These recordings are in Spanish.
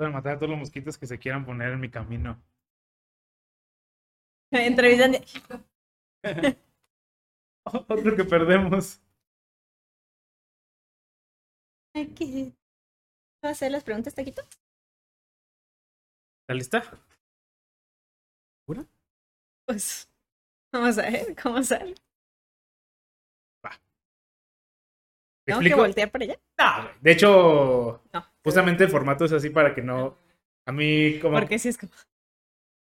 Para matar a todos los mosquitos que se quieran poner en mi camino. Entrevistan. Otro que perdemos. ¿Qué? ¿Va a hacer las preguntas, Taquito? ¿Está lista? Pues vamos a ver cómo sale. ¿Te ¿Tengo que voltear para allá? No, de hecho, No. justamente el formato es así para que no. A mí, como. Porque sí es como.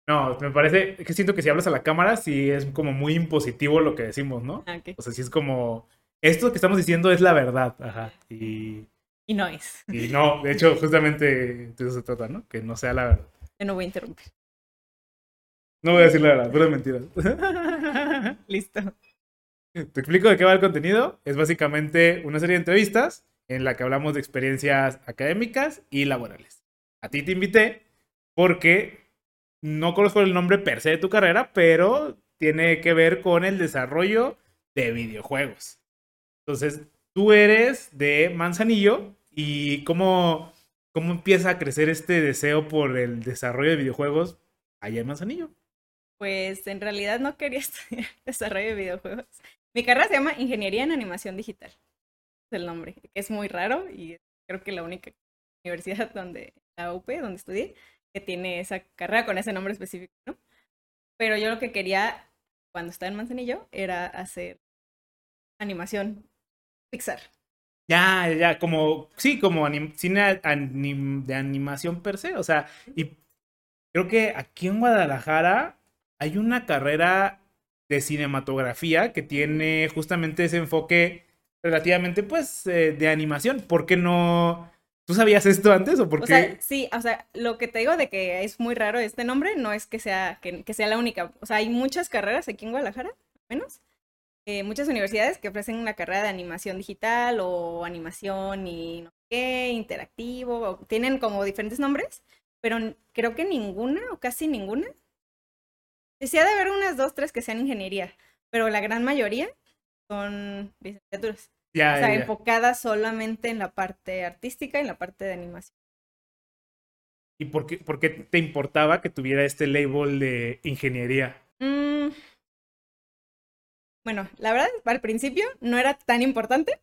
No, me parece que siento que si hablas a la cámara, sí es como muy impositivo lo que decimos, ¿no? Ah. O sea, sí es como. Esto que estamos diciendo es la verdad. Ajá. Y, Y no es. y no, de hecho, justamente de eso se trata, ¿no? Que no sea la verdad. Yo no voy a interrumpir. No voy a decir la verdad, pero mentiras. Listo. Te explico de qué va el contenido. Es básicamente una serie de entrevistas en la que hablamos de experiencias académicas y laborales. A ti te invité porque no conozco el nombre per se de tu carrera, pero tiene que ver con el desarrollo de videojuegos. Entonces, tú eres de Manzanillo y cómo, cómo empieza a crecer este deseo por el desarrollo de videojuegos allá en Manzanillo. Pues en realidad no quería estudiar desarrollo de videojuegos. Mi carrera se llama Ingeniería en Animación Digital. Es el nombre. Es muy raro y creo que la única universidad donde, la UP, donde estudié, que tiene esa carrera con ese nombre específico, ¿no? Pero yo lo que quería cuando estaba en Manzanillo era hacer animación Pixar. Ya, ya, como, sí, como cine de animación per se, o sea, y creo que aquí en Guadalajara hay una carrera de cinematografía que tiene justamente ese enfoque relativamente, pues, eh, de animación. ¿Por qué no? ¿Tú sabías esto antes o por O qué? sea, sí, o sea, lo que te digo de que es muy raro este nombre no es que sea, que, que sea la única. O sea, hay muchas carreras aquí en Guadalajara, al menos. eh, muchas universidades que ofrecen una carrera de animación digital o animación y no sé qué, interactivo, o tienen como diferentes nombres, pero creo que ninguna o casi ninguna. Decía de haber unas dos, tres que sean ingeniería, pero la gran mayoría son licenciaturas. ya, O sea, ya, enfocadas solamente en la parte artística y en la parte de animación. ¿Y por qué, por qué te importaba que tuviera este label de ingeniería? Mm, Bueno, la verdad, al principio no era tan importante,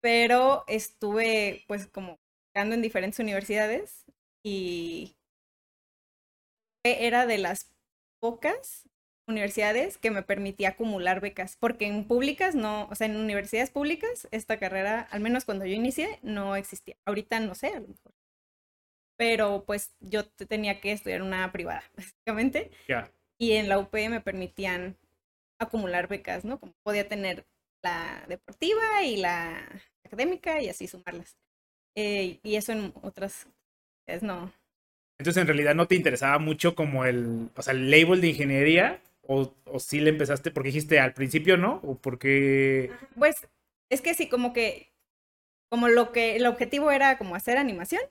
pero estuve pues como en diferentes universidades y era de las pocas universidades que me permitía acumular becas, porque en públicas no, o sea, en universidades públicas esta carrera, al menos cuando yo inicié, no existía. Ahorita no sé, a lo mejor. Pero pues yo te- tenía que estudiar una privada, básicamente, Ya. y en la UP me permitían acumular becas, ¿no? Como podía tener la deportiva y la académica y así sumarlas. Eh, y eso en otras no. Entonces, en realidad no te interesaba mucho como el, o sea, el label de ingeniería, o, o sí le empezaste, porque dijiste al principio, ¿no? O porque... Pues es que sí, como que, como lo que, el objetivo era como hacer animación,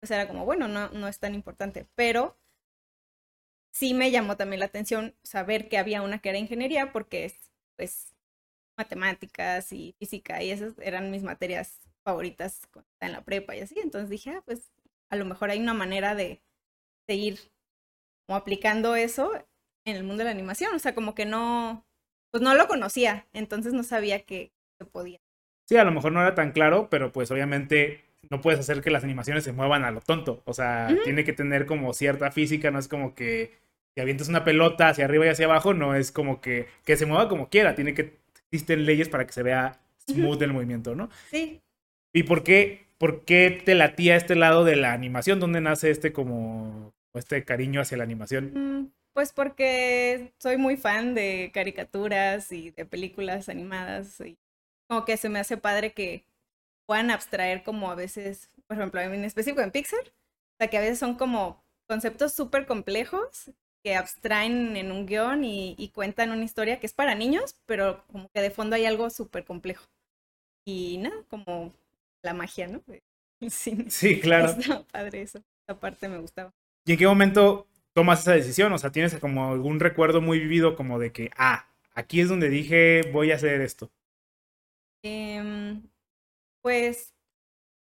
pues era como, bueno, no, no es tan importante, pero sí me llamó también la atención saber que había una que era ingeniería, porque es, pues, matemáticas y física, y esas eran mis materias favoritas en la prepa y así, entonces dije, ah, pues, a lo mejor hay una manera de seguir como aplicando eso en el mundo de la animación, o sea, como que no, pues no lo conocía, entonces no sabía que se podía. Sí, a lo mejor no era tan claro, pero pues obviamente no puedes hacer que las animaciones se muevan a lo tonto. O sea, tiene que tener como cierta física, no es como que si avientas una pelota hacia arriba y hacia abajo, no es como que, que se mueva como quiera, tiene que, existen leyes para que se vea smooth el movimiento, ¿no? Sí, ¿Y por qué, por qué te latía este lado de la animación? ¿Dónde nace este como, este cariño hacia la animación? mm, pues porque soy muy fan de caricaturas y de películas animadas y como que se me hace padre que puedan abstraer como a veces, por ejemplo, en específico en Pixar, o sea, que a veces son como conceptos súper complejos que abstraen en un guion y, y cuentan una historia que es para niños, pero como que de fondo hay algo súper complejo. Y nada, como la magia, ¿no? cine. Sí, claro. Está padre eso. Esa parte me gustaba. ¿Y en qué momento tomas esa decisión? O sea, ¿tienes como algún recuerdo muy vivido como de que, ah, aquí es donde dije voy a hacer esto? Em, pues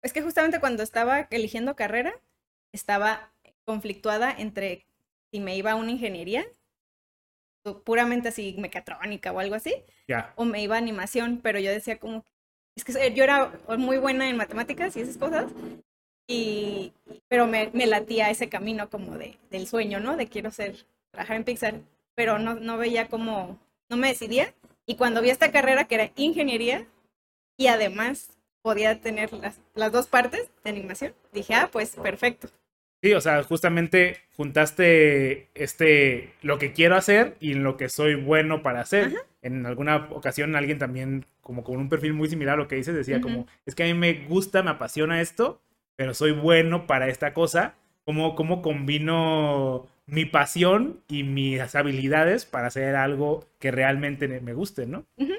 es que justamente cuando estaba eligiendo carrera, estaba conflictuada entre si me iba a una ingeniería, puramente así mecatrónica o algo así, o me iba a animación, pero yo decía como, es que yo era muy buena en matemáticas y esas cosas, y, pero me, me latía ese camino como de, del sueño, ¿no? De quiero ser, trabajar en Pixar, pero no, no veía como, no me decidía, y cuando vi esta carrera que era ingeniería, y además podía tener las, las dos partes de animación, dije, ah, pues perfecto. Sí, o sea, justamente juntaste este lo que quiero hacer y lo que soy bueno para hacer. Ajá. En alguna ocasión alguien también, como con un perfil muy similar a lo que dices, decía Ujú. como, es que a mí me gusta, me apasiona esto, pero soy bueno para esta cosa. ¿Cómo, cómo combino mi pasión y mis habilidades para hacer algo que realmente me guste, ¿no? Ujú.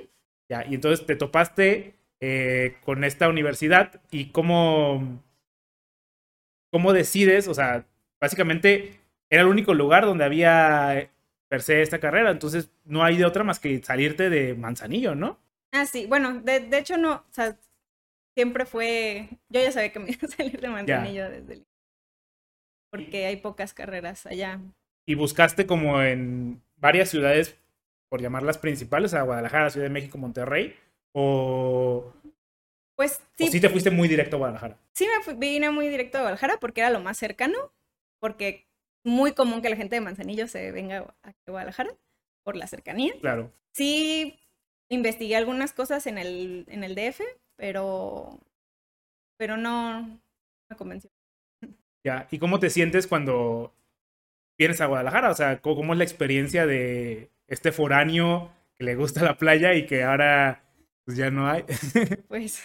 Ya, y entonces te topaste eh, con esta universidad y cómo, cómo decides, o sea, básicamente era el único lugar donde había eh, per se esta carrera, entonces no hay de otra más que salirte de Manzanillo, ¿no? Ah, sí, bueno, de, de hecho no, o sea, siempre fue, yo ya sabía que me iba a salir de Manzanillo desde el... Porque hay pocas carreras allá. Y buscaste como en varias ciudades, por llamarlas principales, a Guadalajara, Ciudad de México, Monterrey, o, Pues o sí, sí te fuiste muy directo a Guadalajara. sí me fui- vine muy directo a Guadalajara porque era lo más cercano, porque muy común que la gente de Manzanillo se venga a Guadalajara por la cercanía. Claro. Sí, investigué algunas cosas en el, en el DF, pero, pero no me convenció. Ya, ¿y cómo te sientes cuando vienes a Guadalajara? O sea, ¿cómo, es la experiencia de este foráneo que le gusta la playa y que ahora pues ya no hay? Pues,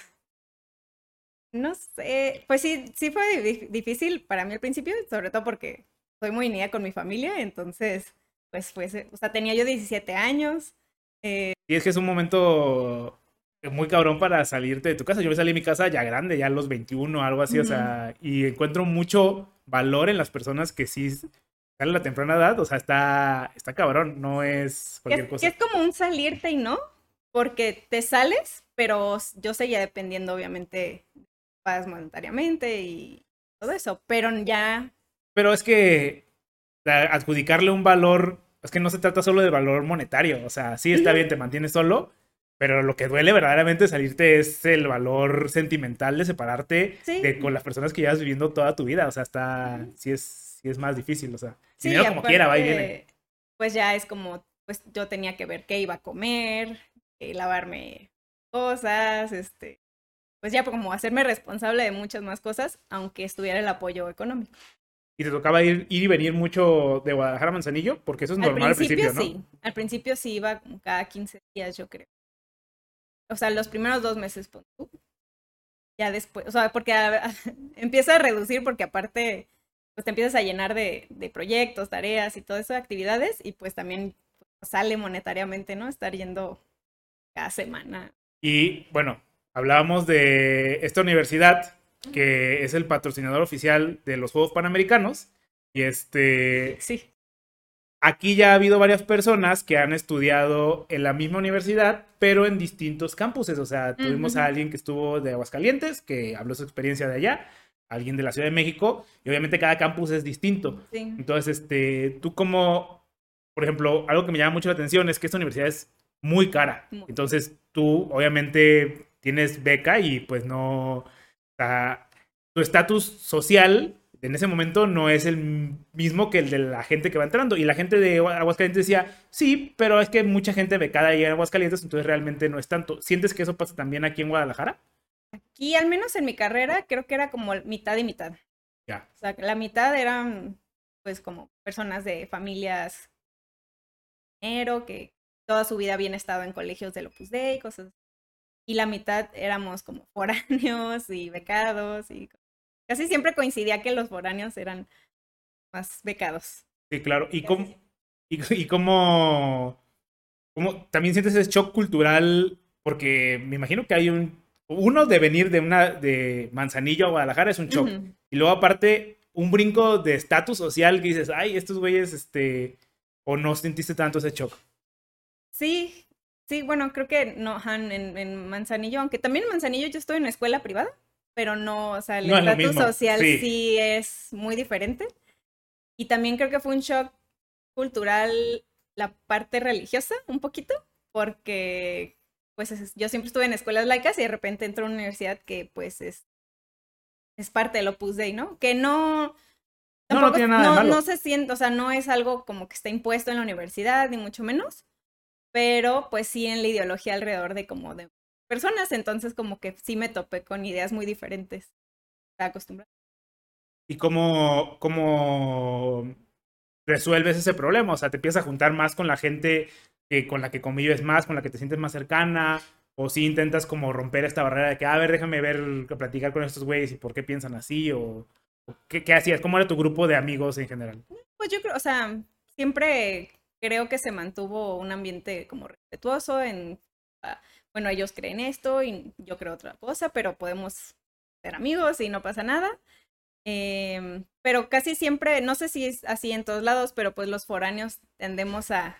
no sé, pues sí, sí fue di- difícil para mí al principio, sobre todo porque soy muy unida con mi familia, entonces, pues fue, ese- o sea, tenía yo 17 años, y es que es un momento muy cabrón para salirte de tu casa. Yo me salí de mi casa ya grande, ya a los 21, algo así, o sea, y encuentro mucho valor en las personas que sí salen a la temprana edad, o sea, está, está cabrón, no es cualquier es, cosa. que es como un salirte y no, porque te sales, pero yo seguía dependiendo obviamente más monetariamente y todo eso, pero ya Pero es que adjudicarle un valor, es que no se trata solo de valor monetario, o sea, sí está bien, te mantienes solo, pero lo que duele verdaderamente salirte es el valor sentimental de separarte Sí. de con las personas que llevas viviendo toda tu vida, o sea, está, sí es, sí es más difícil, o sea, Sí, dinero como quiera, va y viene. Pues ya es como, pues yo tenía que ver qué iba a comer, eh, lavarme cosas, este, pues ya como hacerme responsable de muchas más cosas, aunque estuviera el apoyo económico. Y te tocaba ir, ir y venir mucho de Guadalajara a Manzanillo, porque eso es Al normal al principio, principio, ¿no? sí, al principio sí iba como cada 15 días, yo creo. O sea, los primeros dos meses, pon tú. Ya después, o sea, porque a- a- empieza a reducir porque aparte, pues te empiezas a llenar de, de proyectos, tareas y todo eso, actividades, y pues también sale monetariamente, ¿no? Estar yendo cada semana. Y bueno, hablábamos de esta universidad que es el patrocinador oficial de los Juegos Panamericanos. Y este, Sí. Aquí ya ha habido varias personas que han estudiado en la misma universidad, pero en distintos campuses. O sea, tuvimos a alguien que estuvo de Aguascalientes, que habló su experiencia de allá, alguien de la Ciudad de México, y obviamente cada campus es distinto. Sí. Entonces, este, tú como, por ejemplo, algo que me llama mucho la atención es que esta universidad es muy cara. Muy. Entonces, tú obviamente tienes beca y pues no, o sea, tu estatus social en ese momento no es el mismo que el de la gente que va entrando. Y la gente de Aguascalientes decía, sí, pero es que mucha gente becada ahí en Aguascalientes, entonces realmente no es tanto. ¿Sientes que eso pasa también aquí en Guadalajara? Aquí, al menos en mi carrera, creo que era como mitad y mitad. Ya. O sea, la mitad eran, pues, como personas de familias dinero, que toda su vida habían estado en colegios del Opus Dei, cosas así. Y la mitad éramos como foráneos y becados y casi siempre coincidía que los foráneos eran más becados. Sí, claro. ¿Y cómo, y, y cómo, cómo también sientes ese shock cultural? Porque me imagino que hay un... Uno de venir de una de Manzanillo a Guadalajara es un shock. Y luego aparte un brinco de estatus social que dices, ay, estos güeyes, este... O no sentiste tanto ese shock. Sí, sí, bueno, creo que no, ajá, en, en Manzanillo, aunque también en Manzanillo yo estoy en una escuela privada, pero no, o sea, el No estatus social sí. sí. es muy diferente. Y también creo que fue un shock cultural la parte religiosa, un poquito, porque pues es- yo siempre estuve en escuelas laicas y de repente entro a una universidad que pues es, es parte del Opus Dei, ¿no? Que no... No, no tiene nada de no, malo. no se siente, o sea, no es algo como que está impuesto en la universidad, ni mucho menos, pero pues sí en la ideología alrededor de como de personas, entonces como que sí me topé con ideas muy diferentes. Estaba acostumbrada. ¿Y cómo, cómo resuelves ese problema? O sea, te empiezas a juntar más con la gente que, con la que convives más, con la que te sientes más cercana, o si intentas como romper esta barrera de que, a ver, déjame ver, platicar con estos güeyes y por qué piensan así, o, qué, qué hacías, cómo era tu grupo de amigos en general. Pues yo creo, o sea, siempre creo que se mantuvo un ambiente como respetuoso en, ah, bueno, ellos creen esto y yo creo otra cosa, pero podemos ser amigos y no pasa nada. Em, pero casi siempre, no sé si es así en todos lados, pero pues los foráneos tendemos a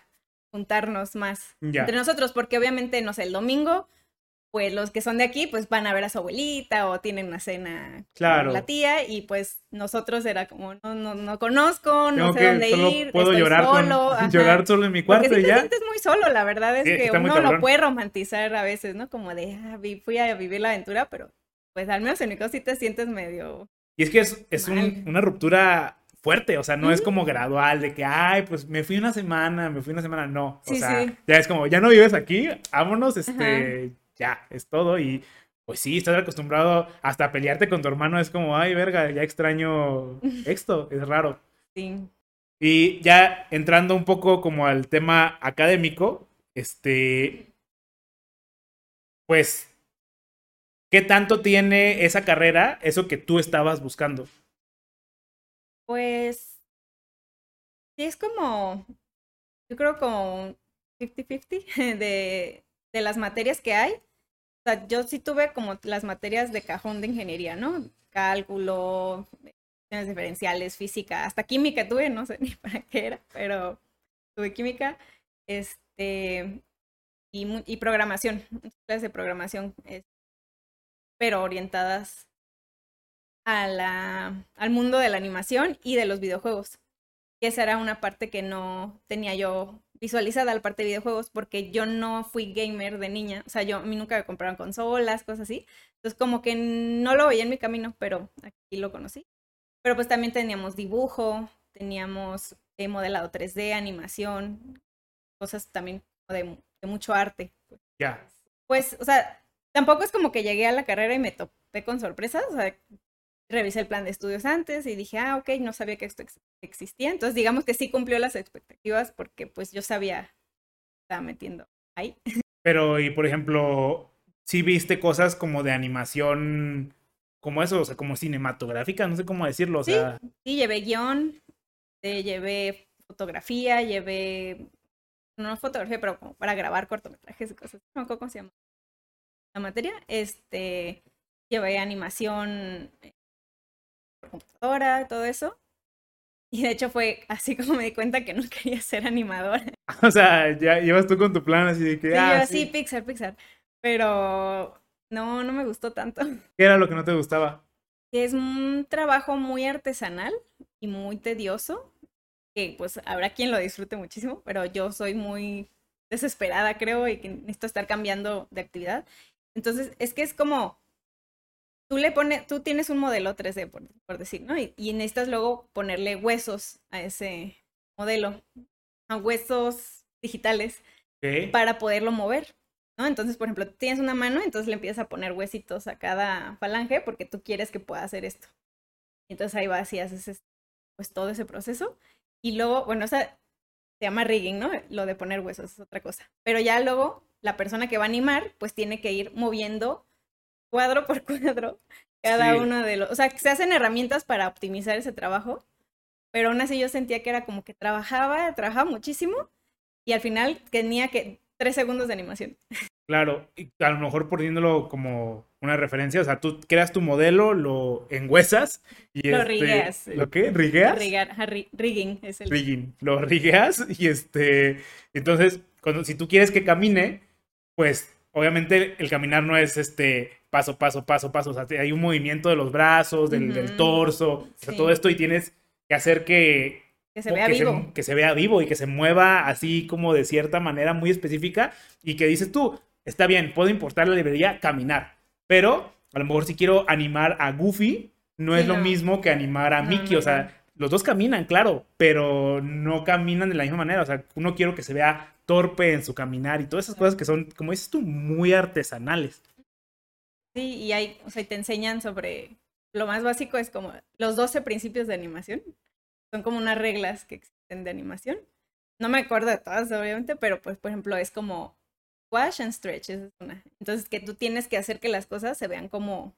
juntarnos más Ya. entre nosotros, porque obviamente, no sé, el domingo, pues los que son de aquí, pues van a ver a su abuelita o tienen una cena Claro. con la tía y pues nosotros era como, no, no, no conozco, no Tengo sé que, dónde solo ir, puedo estoy llorar, con- solo, ajá. llorar solo en mi Porque cuarto sí y te ya. sientes muy solo, la verdad es Sí, que uno lo puede romantizar a veces, ¿no? Como de, ah, fui a vivir la aventura, pero pues al menos en mi caso sí te sientes medio... Y es que es, es un- una ruptura fuerte, o sea, no es como gradual de que, ay, pues me fui una semana, me fui una semana, no. O Sí, sea, sí. ya es como, ya no vives aquí, vámonos, este, ya, es todo. Y pues sí, estás acostumbrado hasta a pelearte con tu hermano, es como, ay, verga, ya extraño esto, es raro. Sí. Y ya entrando un poco como al tema académico, este, pues, ¿qué tanto tiene esa carrera, eso que tú estabas buscando? Pues sí es como, yo creo como 50-50 de, de las materias que hay. O sea, yo sí tuve como las materias de cajón de ingeniería, ¿no? Cálculo, diferenciales, física, hasta química tuve, no sé ni para qué era, pero tuve química, este, y, y programación, clases de programación, pero orientadas a la, al mundo de la animación y de los videojuegos. Y esa era una parte que no tenía yo visualizada, la parte de videojuegos, porque yo no fui gamer de niña. O sea, yo a mí nunca me compraron consolas, cosas así. Entonces, como que no lo veía en mi camino, pero aquí lo conocí. Pero pues también teníamos dibujo, teníamos eh, modelado 3D, animación, cosas también de, de mucho arte. Ya. Pues, o sea, tampoco es como que llegué a la carrera y me topé con sorpresas. O sea, revisé el plan de estudios antes y dije, ah, ok, no sabía que esto ex- existía. Entonces, digamos que sí cumplió las expectativas porque pues yo sabía que estaba metiendo ahí. Pero, y por ejemplo, si viste cosas como de animación, como eso, o sea, como cinematográfica, no sé cómo decirlo, o Sí. sea, Sí, llevé guion, eh, llevé fotografía, llevé, no fotografía, pero como para grabar cortometrajes y cosas. No cómo se llama la materia. Este, llevé animación computadora, todo eso. Y de hecho fue así como me di cuenta que no quería ser animadora. o sea, ya llevas tú con tu plan así de que, Sí, ah, yo, sí. sí, Pixar, Pixar. Pero no, no me gustó tanto. ¿qué era lo que no te gustaba? Es un trabajo muy artesanal y muy tedioso, que pues habrá quien lo disfrute muchísimo, pero yo soy muy desesperada, creo, y que necesito estar cambiando de actividad. Entonces, es que es como, tú le pones, tú tienes un modelo 3D, por, por decir, ¿no? Y, y necesitas luego ponerle huesos a ese modelo, a huesos digitales ¿Qué? para poderlo mover, ¿no? Entonces, por ejemplo, tienes una mano, entonces le empiezas a poner huesitos a cada falange porque tú quieres que pueda hacer esto. Entonces ahí vas y haces es- pues todo ese proceso. Y luego, bueno, o sea, se llama rigging, ¿no? Lo de poner huesos es otra cosa. Pero ya luego la persona que va a animar, pues tiene que ir moviendo cuadro por cuadro cada Sí. uno de los... O sea, se hacen herramientas para optimizar ese trabajo, pero aún así yo sentía que era como que trabajaba, trabajaba muchísimo y al final tenía que tres segundos de animación. Claro, y a lo mejor poniéndolo como una referencia, o sea, tú creas tu modelo, lo enhuesas y Lo este, rigueas. ¿Lo qué? ¿Rigueas? Rigar, ajá, ri- rigging es el... rigging. Lo rigueas y este. Entonces, cuando, si tú quieres que camine, pues obviamente el caminar no es este paso, paso, paso, paso. O sea, hay un movimiento de los brazos, del, torso, o sea, Sí. todo esto y tienes que hacer que, Que se vea vivo. que se vea vivo y que se mueva así como de cierta manera muy específica y que dices tú, está bien, puedo importar la librería, caminar, pero a lo mejor si quiero animar a Goofy, no Sí, es lo no. mismo que animar a No, Mickey, no, o sea, los dos caminan, claro, pero no caminan de la misma manera, o sea, uno quiero que se vea torpe en su caminar y todas esas cosas que son, como dices tú, muy artesanales. Sí, y hay, o sea, te enseñan sobre, lo más básico es como los 12 principios de animación. Son como unas reglas que existen de animación. No me acuerdo de todas, obviamente, pero pues, por ejemplo, es como wash and stretch, esa es una. Entonces, que tú tienes que hacer que las cosas se vean como,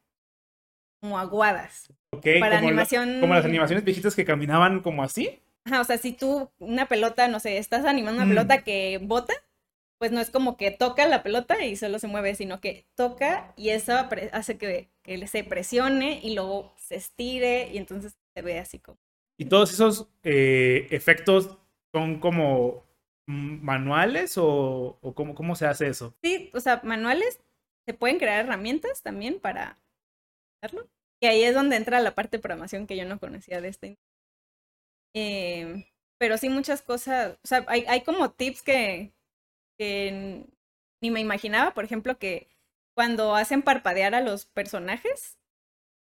como aguadas. ¿Ok? Para como, la- animación- como las animaciones viejitas que caminaban como así. Ajá, o sea, si tú una pelota, no sé, estás animando una Mm. pelota que bota, pues no es como que toca la pelota y solo se mueve, sino que toca y eso hace que, que se presione y luego se estire y entonces se ve así como. ¿Y todos esos eh, efectos son como manuales o, o cómo, cómo se hace eso? Sí, o sea, manuales, se pueden crear herramientas también para hacerlo. Y ahí es donde entra la parte de programación que yo no conocía de este. Eh, pero sí muchas cosas, o sea, hay, hay como tips que, que ni me imaginaba, por ejemplo, que cuando hacen parpadear a los personajes,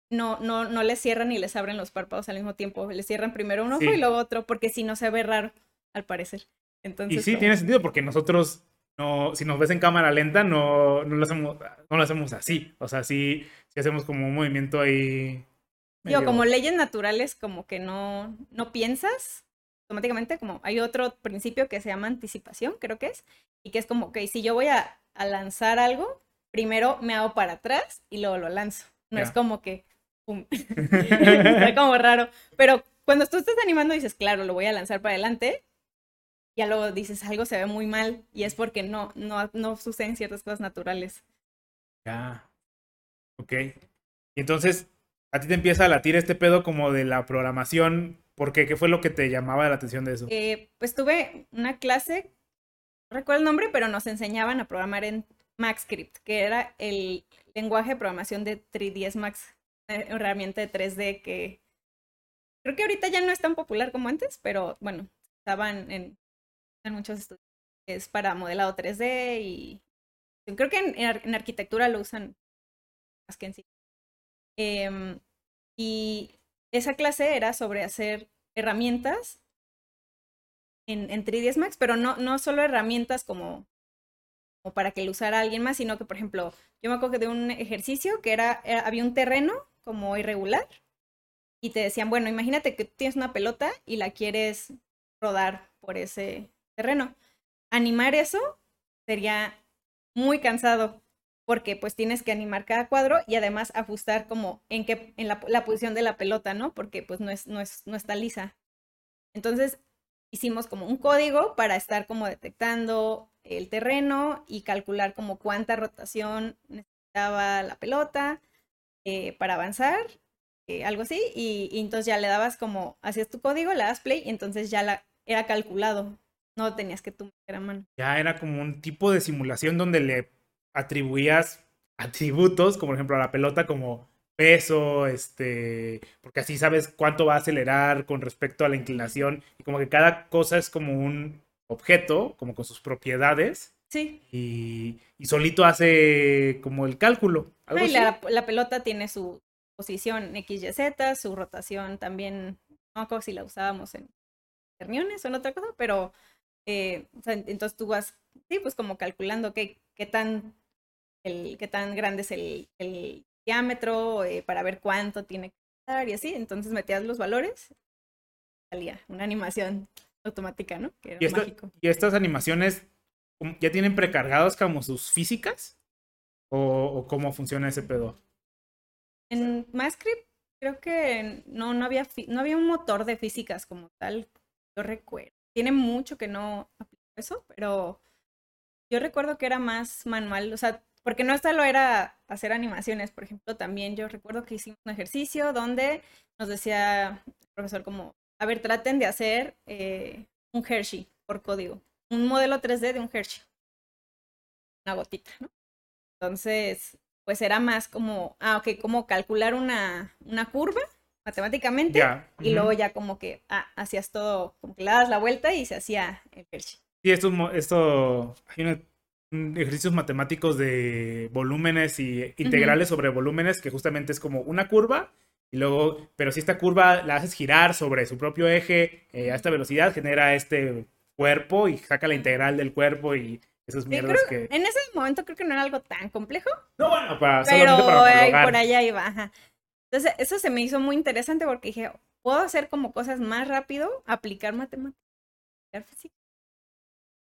no, no, no les cierran ni les abren los párpados al mismo tiempo, les cierran primero un ojo Sí. y luego otro, porque si no se ve raro, al parecer. Entonces, Y sí, como- tiene sentido porque nosotros, no, si nos ves en cámara lenta, no, no, lo, hacemos, no lo hacemos así. O sea, sí, sí hacemos como un movimiento ahí. Digo, medio- como leyes naturales, como que no, no piensas automáticamente, como hay otro principio que se llama anticipación, creo que es, y que es como, ok, si yo voy a, a lanzar algo, primero me hago para atrás y luego lo lanzo. No es como que, pum, está como raro. Pero cuando tú estás animando dices, claro, lo voy a lanzar para adelante, ya luego dices, algo se ve muy mal, y es porque no, no, no suceden ciertas cosas naturales. Ya. Ok. Y entonces, a ti te empieza a latir este pedo como de la programación. ¿Por qué? ¿Qué fue lo que te llamaba la atención de eso? Eh, pues tuve una clase, no recuerdo el nombre, pero nos enseñaban a programar en MaxScript, que era el lenguaje de programación de 3ds Max, una herramienta de 3D que creo que ahorita ya no es tan popular como antes, pero bueno, estaban en, muchos estudios. Es para modelado 3D y creo que en, en arquitectura lo usan más que en sí. Em, y esa clase era sobre hacer herramientas en, en 3ds Max, pero no, no solo herramientas como, como para que lo usara alguien más, sino que, por ejemplo, yo me acuerdo de un ejercicio que era, era- había un terreno como irregular y te decían, bueno, imagínate que tienes una pelota y la quieres rodar por ese terreno. Animar eso sería muy cansado porque pues tienes que animar cada cuadro y además ajustar como en qué en la, posición de la pelota, ¿no? Porque pues no es no es no está lisa. Entonces hicimos como un código para estar como detectando el terreno y calcular como cuánta rotación necesitaba la pelota eh, para avanzar, eh, algo así, y, y entonces ya le dabas como, hacías tu código, le das play y entonces ya era calculado, no tenías que tú a mano. Ya era como un tipo de simulación donde le atribuías atributos, como por ejemplo a la pelota, como peso, este, porque así sabes cuánto va a acelerar con respecto a la inclinación, y como que cada cosa es como un objeto, como con sus propiedades, Sí, y, y solito hace como el cálculo. Algo Ah, así. la, la pelota tiene su posición X, Y, Z, su rotación también, no acuerdo si la usábamos en reuniones o en otra cosa, pero eh, entonces tú vas, sí, pues como calculando qué, qué tan el, qué tan grande es el, el diámetro eh, para ver cuánto tiene que dar y así, entonces metías los valores, salía una animación automática, ¿no? Que era Y, mágico. y estas animaciones ¿cómo- ya tienen precargados como sus físicas, o, o cómo funciona ese pedo. En MyScript creo que no, no, había, no había un motor de físicas como tal, yo recuerdo. Tiene mucho que no aplico eso, pero yo recuerdo que era más manual, o sea, porque no solo era hacer animaciones, por ejemplo, también yo recuerdo que hicimos un ejercicio donde nos decía el profesor como, a ver, traten de hacer eh, un Hershey por código, un modelo 3D de un Hershey, una gotita, ¿no? Entonces, pues era más como, ah, ok, como calcular una, una curva matemáticamente y luego ya como que ah, hacías todo, como que le dabas la vuelta y se hacía el Hershey. Sí, esto, esto hay una- un- ejercicios matemáticos de volúmenes y integrales sobre volúmenes que justamente es como una curva y luego, pero si esta curva la haces girar sobre su propio eje eh, a esta velocidad, genera este cuerpo y saca la integral del cuerpo y esas Sí, mierdas creo- que... En ese momento creo que no era algo tan complejo, No, bueno, para, pero para por allá iba. ajá. Entonces, eso se me hizo muy interesante porque dije, puedo hacer como cosas más rápido, aplicar matemáticas, aplicar física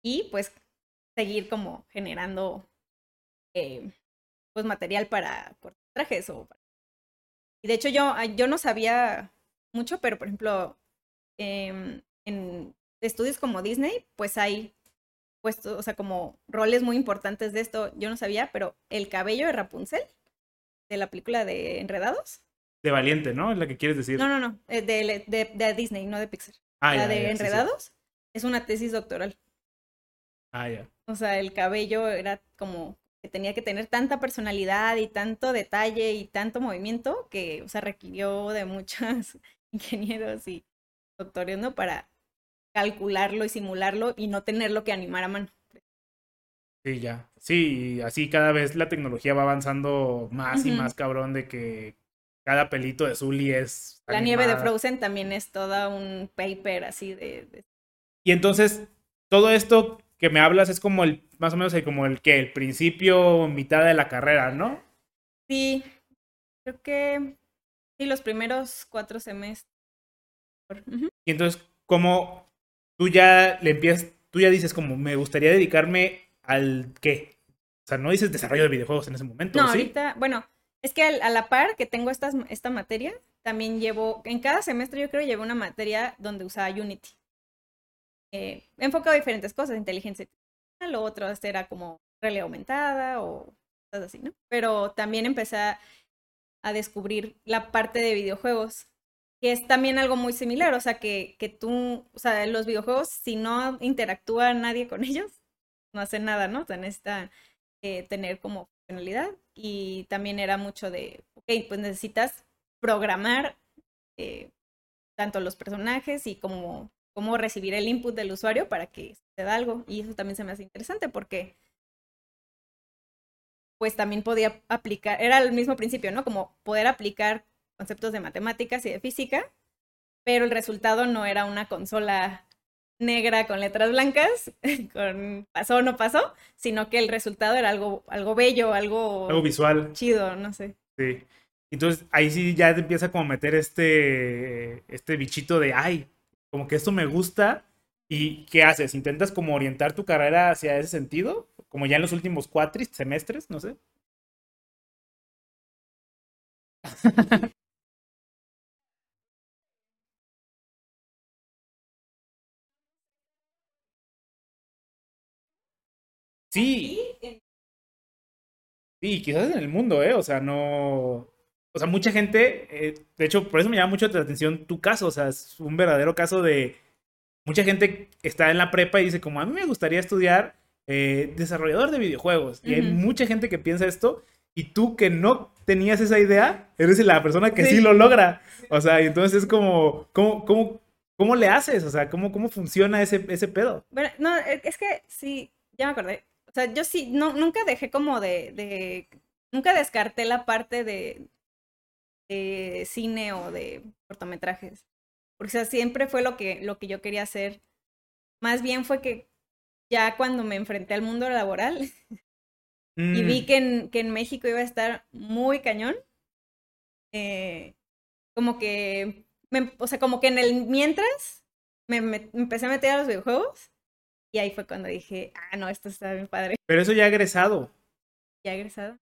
y pues seguir como generando eh, pues material para cortometrajes o para- y de hecho yo yo no sabía mucho pero por ejemplo em, en estudios como Disney pues hay puestos o sea como roles muy importantes de esto yo no sabía pero el cabello de Rapunzel de la película de Enredados De valiente, ¿no? Es la que quieres decir. no no no eh, de, de, de Disney no de Pixar ah, la ya, de ya, sí, sí. Enredados es una tesis doctoral Ah, ya. O sea, el cabello era como que tenía que tener tanta personalidad y tanto detalle y tanto movimiento que, o sea, requirió de muchos ingenieros y doctores, ¿no? Para calcularlo y simularlo y no tenerlo que animar a mano. Sí, ya. Sí, así cada vez la tecnología va avanzando más y más cabrón de que cada pelito de Zully es La nieve de. Frozen también es toda un paper así de... de- Y entonces, todo esto que me hablas es como el, más o menos el- como el que, el principio, mitad de la carrera, ¿no? Sí, creo que sí, los primeros cuatro semestres. Y entonces, como tú ya le empiezas, tú ya dices como, me gustaría dedicarme al qué. O sea, no dices desarrollo de videojuegos en ese momento, No, ¿sí? ahorita, bueno, es que a la par que tengo estas, esta materia, también llevo, en cada semestre yo creo llevo una materia donde usaba Unity. Eh, enfocado a diferentes cosas, inteligencia lo otro era como realidad aumentada o cosas así, ¿no? Pero también empecé a, a descubrir la parte de videojuegos, que es también algo muy similar, o sea, que, que tú, o sea, los videojuegos, si no interactúa nadie con ellos, no hacen nada, ¿no? O sea, necesitan eh, tener como funcionalidad y también era mucho de, ok, pues necesitas programar eh, tanto los personajes y como cómo recibir el input del usuario para que te da algo. Y eso también se me hace interesante porque pues también podía aplicar, era el mismo principio, ¿no? Como poder aplicar conceptos de matemáticas y de física, pero el resultado no era una consola negra con letras blancas, con pasó o no pasó, sino que el resultado era algo, algo bello, algo, Algo visual. chido, no sé. Sí. Entonces ahí sí ya te empieza como a meter este, este bichito de, ay, como que esto me gusta. ¿Y qué haces? ¿Intentas como orientar tu carrera hacia ese sentido? Como ya en los últimos cuatris, semestres, no sé. Sí, Sí, quizás en el mundo, ¿eh? O sea, no... O sea, mucha gente, eh, de hecho, por eso me llama mucho la atención tu caso, o sea, es un verdadero caso de... Mucha gente está en la prepa y dice, como a mí me gustaría estudiar eh, desarrollador de videojuegos. Y hay mucha gente que piensa esto, y tú que no tenías esa idea, eres la persona que sí, Sí. lo logra. O sea, y entonces es como, ¿cómo, cómo, cómo le haces? O sea, ¿cómo, cómo funciona ese, ese pedo? Bueno, no, e- es que sí, ya me acordé. O sea, yo sí, no, nunca dejé como de, de, nunca descarté la parte de, de cine o de cortometrajes. Porque, o sea, siempre fue lo que, lo que yo quería hacer. Más bien fue que ya cuando me enfrenté al mundo laboral y vi Mm, que en, que en México iba a estar muy cañón, eh, como que, me- o sea, como que en el mientras me, me- me empecé a meter a los videojuegos y ahí fue cuando dije, ah, no, esto está bien padre. Pero eso ya ha egresado. Ya egresado.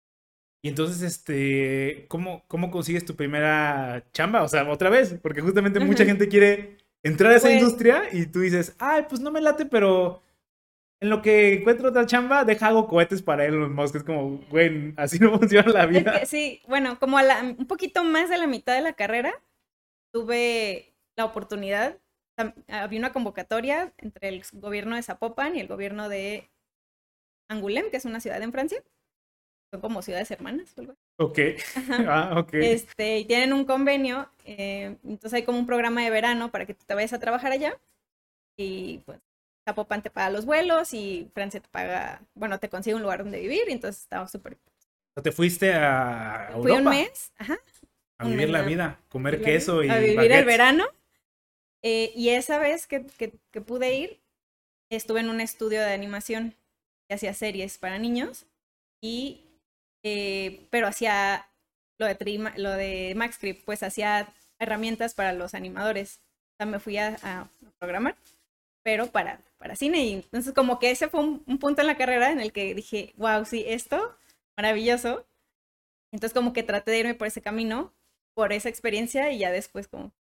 Y entonces, este, ¿cómo, ¿cómo consigues tu primera chamba? O sea, otra vez, porque justamente mucha gente quiere entrar a esa Pues- industria y tú dices, ay, pues no me late, pero en lo que encuentro otra chamba, deja hago cohetes para Elon Musk. Es como, güey, así no funciona la Es vida. que sí, bueno, como a la, un poquito más de la mitad de la carrera, tuve la oportunidad, había una convocatoria entre el gobierno de Zapopan y el gobierno de Angoulême, que es una ciudad en Francia, son como ciudades hermanas. o algo. Ok. Ajá. Ah, ok. Este, y tienen un convenio, eh, entonces hay como un programa de verano para que tú te vayas a trabajar allá. Y pues Zapopan te paga los vuelos y Francia te paga, bueno, te consigue un lugar donde vivir, y entonces estaba súper. Te fuiste a Europa Fui un mes, ajá, a vivir mes la vida, comer queso y a vivir el baguettes. verano. Eh, y esa vez que, que, que pude ir, estuve en un estudio de animación que hacía series para niños, y, eh, pero hacía lo de, lo de MaxScript, pues hacía herramientas para los animadores. O sea, me fui a, a programar, pero para, para cine. Y entonces como que ese fue un, un punto en la carrera en el que dije, wow, sí, esto, maravilloso. Entonces como que traté de irme por ese camino, por esa experiencia, y ya después como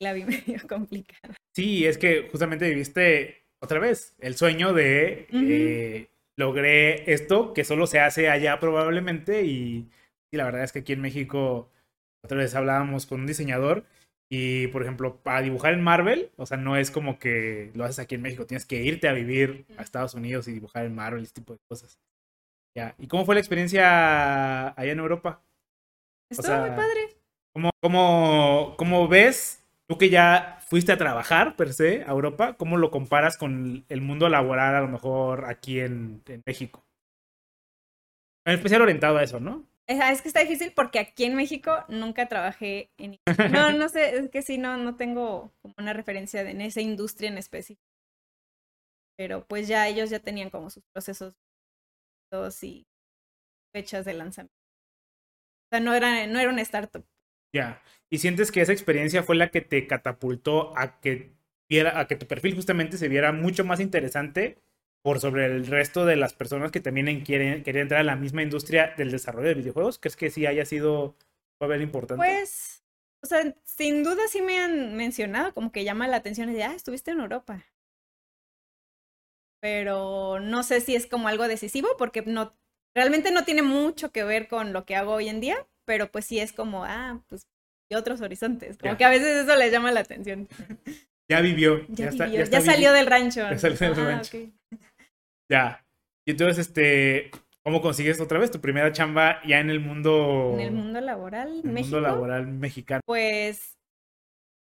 la vi medio complicada. Sí, es que justamente viviste otra vez el sueño de eh, logré esto que solo se hace allá probablemente y, y la verdad es que aquí en México otra vez hablábamos con un diseñador y por ejemplo para dibujar en Marvel, o sea, no es como que lo haces aquí en México, tienes que irte a vivir a Estados Unidos y dibujar en Marvel, ese tipo de cosas. Ya. ¿Y cómo fue la experiencia allá en Europa? Estuvo sea, muy padre. ¿Cómo, cómo, cómo ves, tú que ya fuiste a trabajar per se a Europa, cómo lo comparas con el mundo laboral a lo mejor aquí en, México? En especial orientado a eso, ¿no? Es, es que está difícil porque aquí en México nunca trabajé en... No, no sé, es que sí, no, no tengo como una referencia en esa industria en específico. Pero pues ya ellos ya tenían como sus procesos y fechas de lanzamiento. O sea, no era, no era una startup. Ya. ¿Y sientes que esa experiencia fue la que te catapultó a que viera, a que tu perfil justamente se viera mucho más interesante por sobre el resto de las personas que también quieren, querían entrar a la misma industria del desarrollo de videojuegos? ¿Crees que sí haya sido papel importante? Pues, o sea, sin duda sí me han mencionado, como que llama la atención de, ah, estuviste en Europa. Pero no sé si es como algo decisivo porque no, realmente no tiene mucho que ver con lo que hago hoy en día, pero pues sí es como, ah, pues, y otros horizontes. Como Ya. que a veces eso les llama la atención. Ya vivió. Ya, está- vivió, está ya salió del rancho. Ya salió del Ah, rancho. Ya. Y entonces, este, ¿cómo consigues otra vez tu primera chamba ya en el mundo, En el mundo laboral, en el México, mundo laboral mexicano? pues,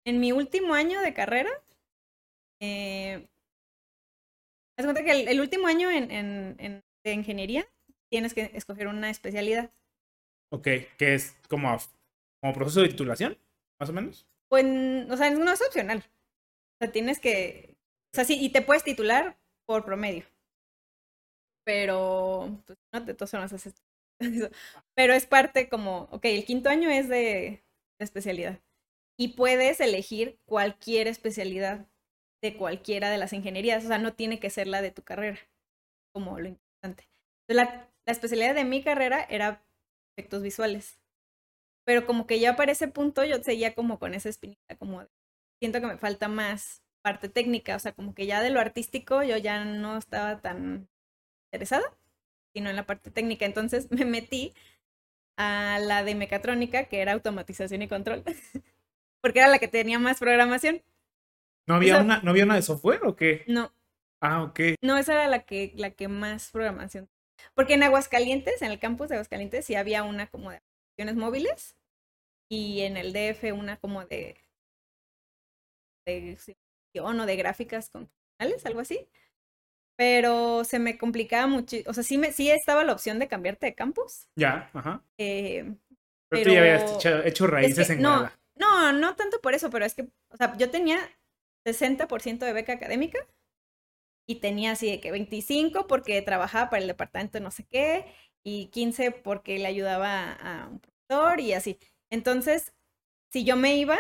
en mi último año de carrera, eh, haz cuenta que el, el último año en, en, en- de ingeniería tienes que escoger una especialidad. Ok, que es como, como proceso de titulación, más o menos. Pues, o sea, no es opcional. O sea, tienes que, o sea, sí, y te puedes titular por promedio. Pero, pues, no, de todas formas haces eso. Pero es parte como, ok, el quinto año es de, de especialidad. Y puedes elegir cualquier especialidad de cualquiera de las ingenierías. O sea, no tiene que ser la de tu carrera, como lo importante. La, la especialidad de mi carrera era efectos visuales. Pero como que ya para ese punto yo seguía como con esa espinita, como de, siento que me falta más parte técnica, o sea, como que ya de lo artístico yo ya no estaba tan interesada, sino en la parte técnica. Entonces me metí a la de mecatrónica, que era automatización y control, porque era la que tenía más programación. ¿No había, sea- una, ¿No había una de software o qué? No, Ah, ok. no, esa era la que, la que más programación. Porque en Aguascalientes, en el campus de Aguascalientes, sí había una como de aplicaciones móviles y en el DF una como de, de simulación o de gráficas computacionales, algo así. Pero se me complicaba mucho, o sea, sí, me, sí estaba la opción de cambiarte de campus. Ya, ajá. eh, Pero, tú ya habías hecho, hecho es raíces que en no, Guadalajara. no, no tanto por eso, pero es que, o sea, yo tenía 60% de beca académica y tenía así de que 25 porque trabajaba para el departamento de no sé qué y 15 porque le ayudaba a un profesor y así. Entonces, si yo me iba,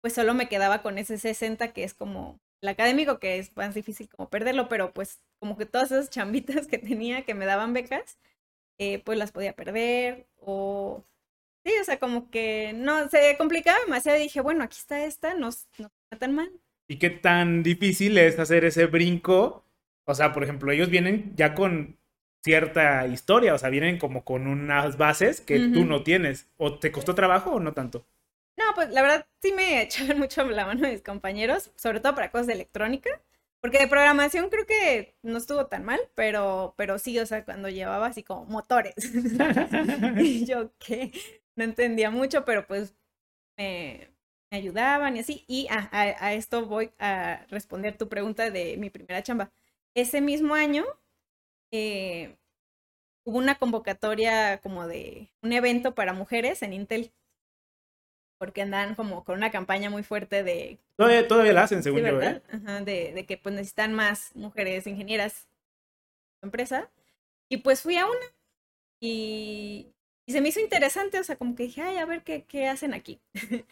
pues solo me quedaba con ese 60 que es como el académico, que es más difícil como perderlo, pero pues como que todas esas chambitas que tenía que me daban becas, eh, pues las podía perder o... Sí, o sea, como que no, se complicaba demasiado y dije, bueno, aquí está esta, no, no está tan mal. ¿Y qué tan difícil es hacer ese brinco? O sea, por ejemplo, ellos vienen ya con cierta historia, o sea, vienen como con unas bases que tú Ujú. no tienes. ¿O te costó trabajo o no tanto? No, pues la verdad sí me echaban mucho la mano mis compañeros, sobre todo para cosas de electrónica, Porque de programación creo que no estuvo tan mal, pero, pero sí, o sea, cuando llevaba así como motores. y yo que no entendía mucho, pero pues me, me ayudaban y así. Y a, a, esto voy a responder tu pregunta de mi primera chamba. Ese mismo año eh, hubo una convocatoria como de un evento para mujeres en Intel. Porque andan como con una campaña muy fuerte de... Todavía, todavía la hacen, según yo, ¿eh? Ajá, de, de, que pues necesitan más mujeres ingenieras en su empresa. Y pues fui a una. Y, y se me hizo interesante, o sea, como que dije, ay, a ver qué, qué hacen aquí.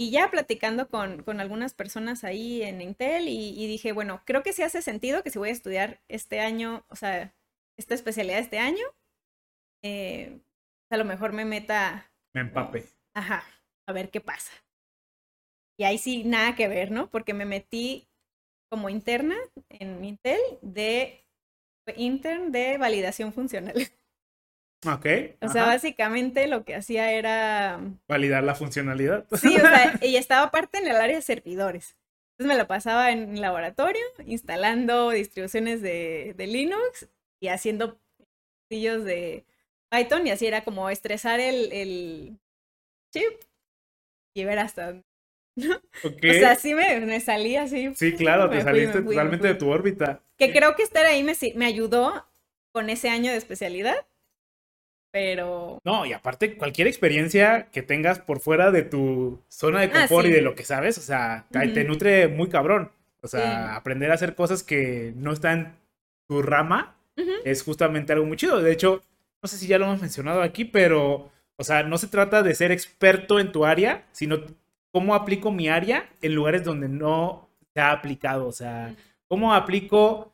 y ya platicando con, con, algunas personas ahí en Intel y, y, dije, bueno, creo que sí hace sentido que si voy a estudiar este año, o sea, esta especialidad este año, eh, a lo mejor me meta... Me empape. Ajá, a ver qué pasa. Y ahí sí, nada que ver, ¿no? Porque me metí como interna en Intel de intern de validación funcional. Ok. O sea, básicamente lo que hacía era... Validar la funcionalidad. Sí, o sea, y estaba aparte en el área de servidores. Entonces me lo pasaba en laboratorio, instalando distribuciones de, de Linux y haciendo pillos de Python y así era como estresar el, el chip y ver hasta dónde. Okay. O sea, sí me, me salí así. Sí, claro, te saliste totalmente de tu órbita. Que creo que estar ahí me, me ayudó con ese año de especialidad pero... No, y aparte, cualquier experiencia que tengas por fuera de tu zona de ah, confort y de lo que sabes, o sea, te nutre muy cabrón. O sea, aprender a hacer cosas que no están en tu rama es justamente algo muy chido. De hecho, no sé si ya lo hemos mencionado aquí, pero, o sea, no se trata de ser experto en tu área, sino cómo aplico mi área en lugares donde no se ha aplicado. O sea, cómo aplico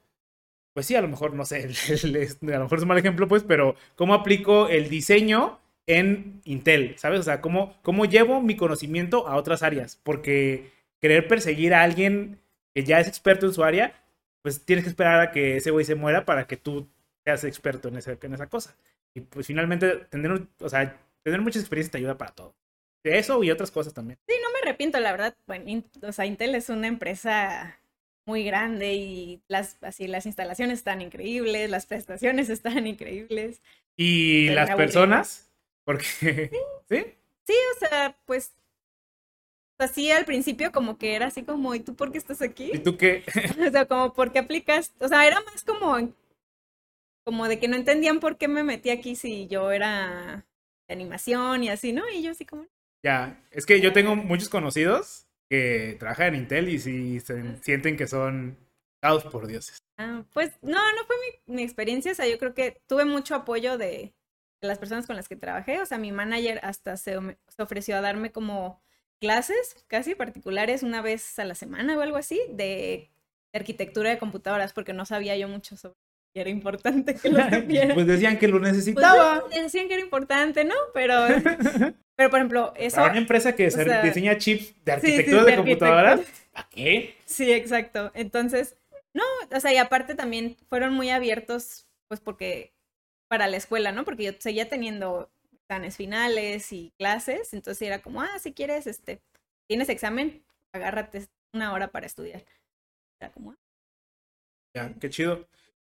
pues sí, a lo mejor, no sé, a lo mejor es un mal ejemplo, pues, pero ¿cómo aplico el diseño en Intel? ¿Sabes? O sea, ¿cómo, cómo llevo mi conocimiento a otras áreas? Porque querer perseguir a alguien que ya es experto en su área, pues tienes que esperar a que ese güey se muera para que tú seas experto en, en esa cosa. Y pues finalmente, tener, o sea, tener mucha experiencia te ayuda para todo. De eso y otras cosas también. Sí, no me arrepiento, la verdad. Bueno, o sea, Intel es una empresa muy grande y las, así, las instalaciones están increíbles, las prestaciones están increíbles. ¿Y las personas? Porque... ¿Sí? ¿Sí? o sea, pues así al principio como que era así como, ¿y tú por qué estás aquí? ¿Y tú qué? o sea, como, ¿por qué aplicas? O sea, era más como, como de que no entendían por qué me metí aquí si yo era de animación y así, ¿no? Y yo así como... Ya, es que yo tengo muchos conocidos que trabajan en Intel y si se sienten que son dados por dioses. Ah, pues no, no fue mi, mi, experiencia, o sea, yo creo que tuve mucho apoyo de, de, las personas con las que trabajé, o sea, mi manager hasta se, se, ofreció a darme como clases casi particulares una vez a la semana o algo así de, de arquitectura de computadoras, porque no sabía yo mucho sobre y era importante que lo supiera. pues decían que lo necesitaba. Pues, decían que era importante, ¿no? Pero Pero, por ejemplo, eso... Para una empresa que diseña chips de arquitectura de, computadoras, ¿a qué? Sí, exacto. Entonces, no, o sea, y aparte también fueron muy abiertos, pues porque, para la escuela, ¿no? Porque yo seguía teniendo planes finales y clases, entonces era como, ah, si quieres, este, tienes examen, agárrate una hora para estudiar. Era como, ah". Ya, qué chido.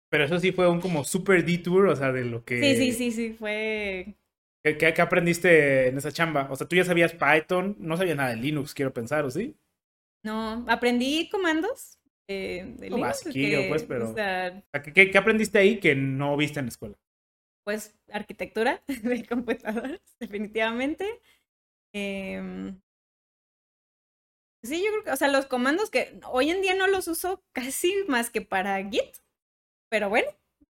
Pero eso sí fue un como super detour, o sea, de lo que... Sí, sí, sí, sí, fue ¿Qué, ¿Qué, aprendiste en esa chamba? O sea, tú ya sabías Python, no sabías nada de Linux, quiero pensar, ¿o sí? No, aprendí comandos eh, de Linux. pues, pero... O sea, ¿qué, ¿qué, aprendiste ahí que no viste en la escuela? Pues arquitectura de computadoras, definitivamente. Eh, sí, yo creo que, o sea, los comandos que hoy en día no los uso casi más que para Git, pero bueno,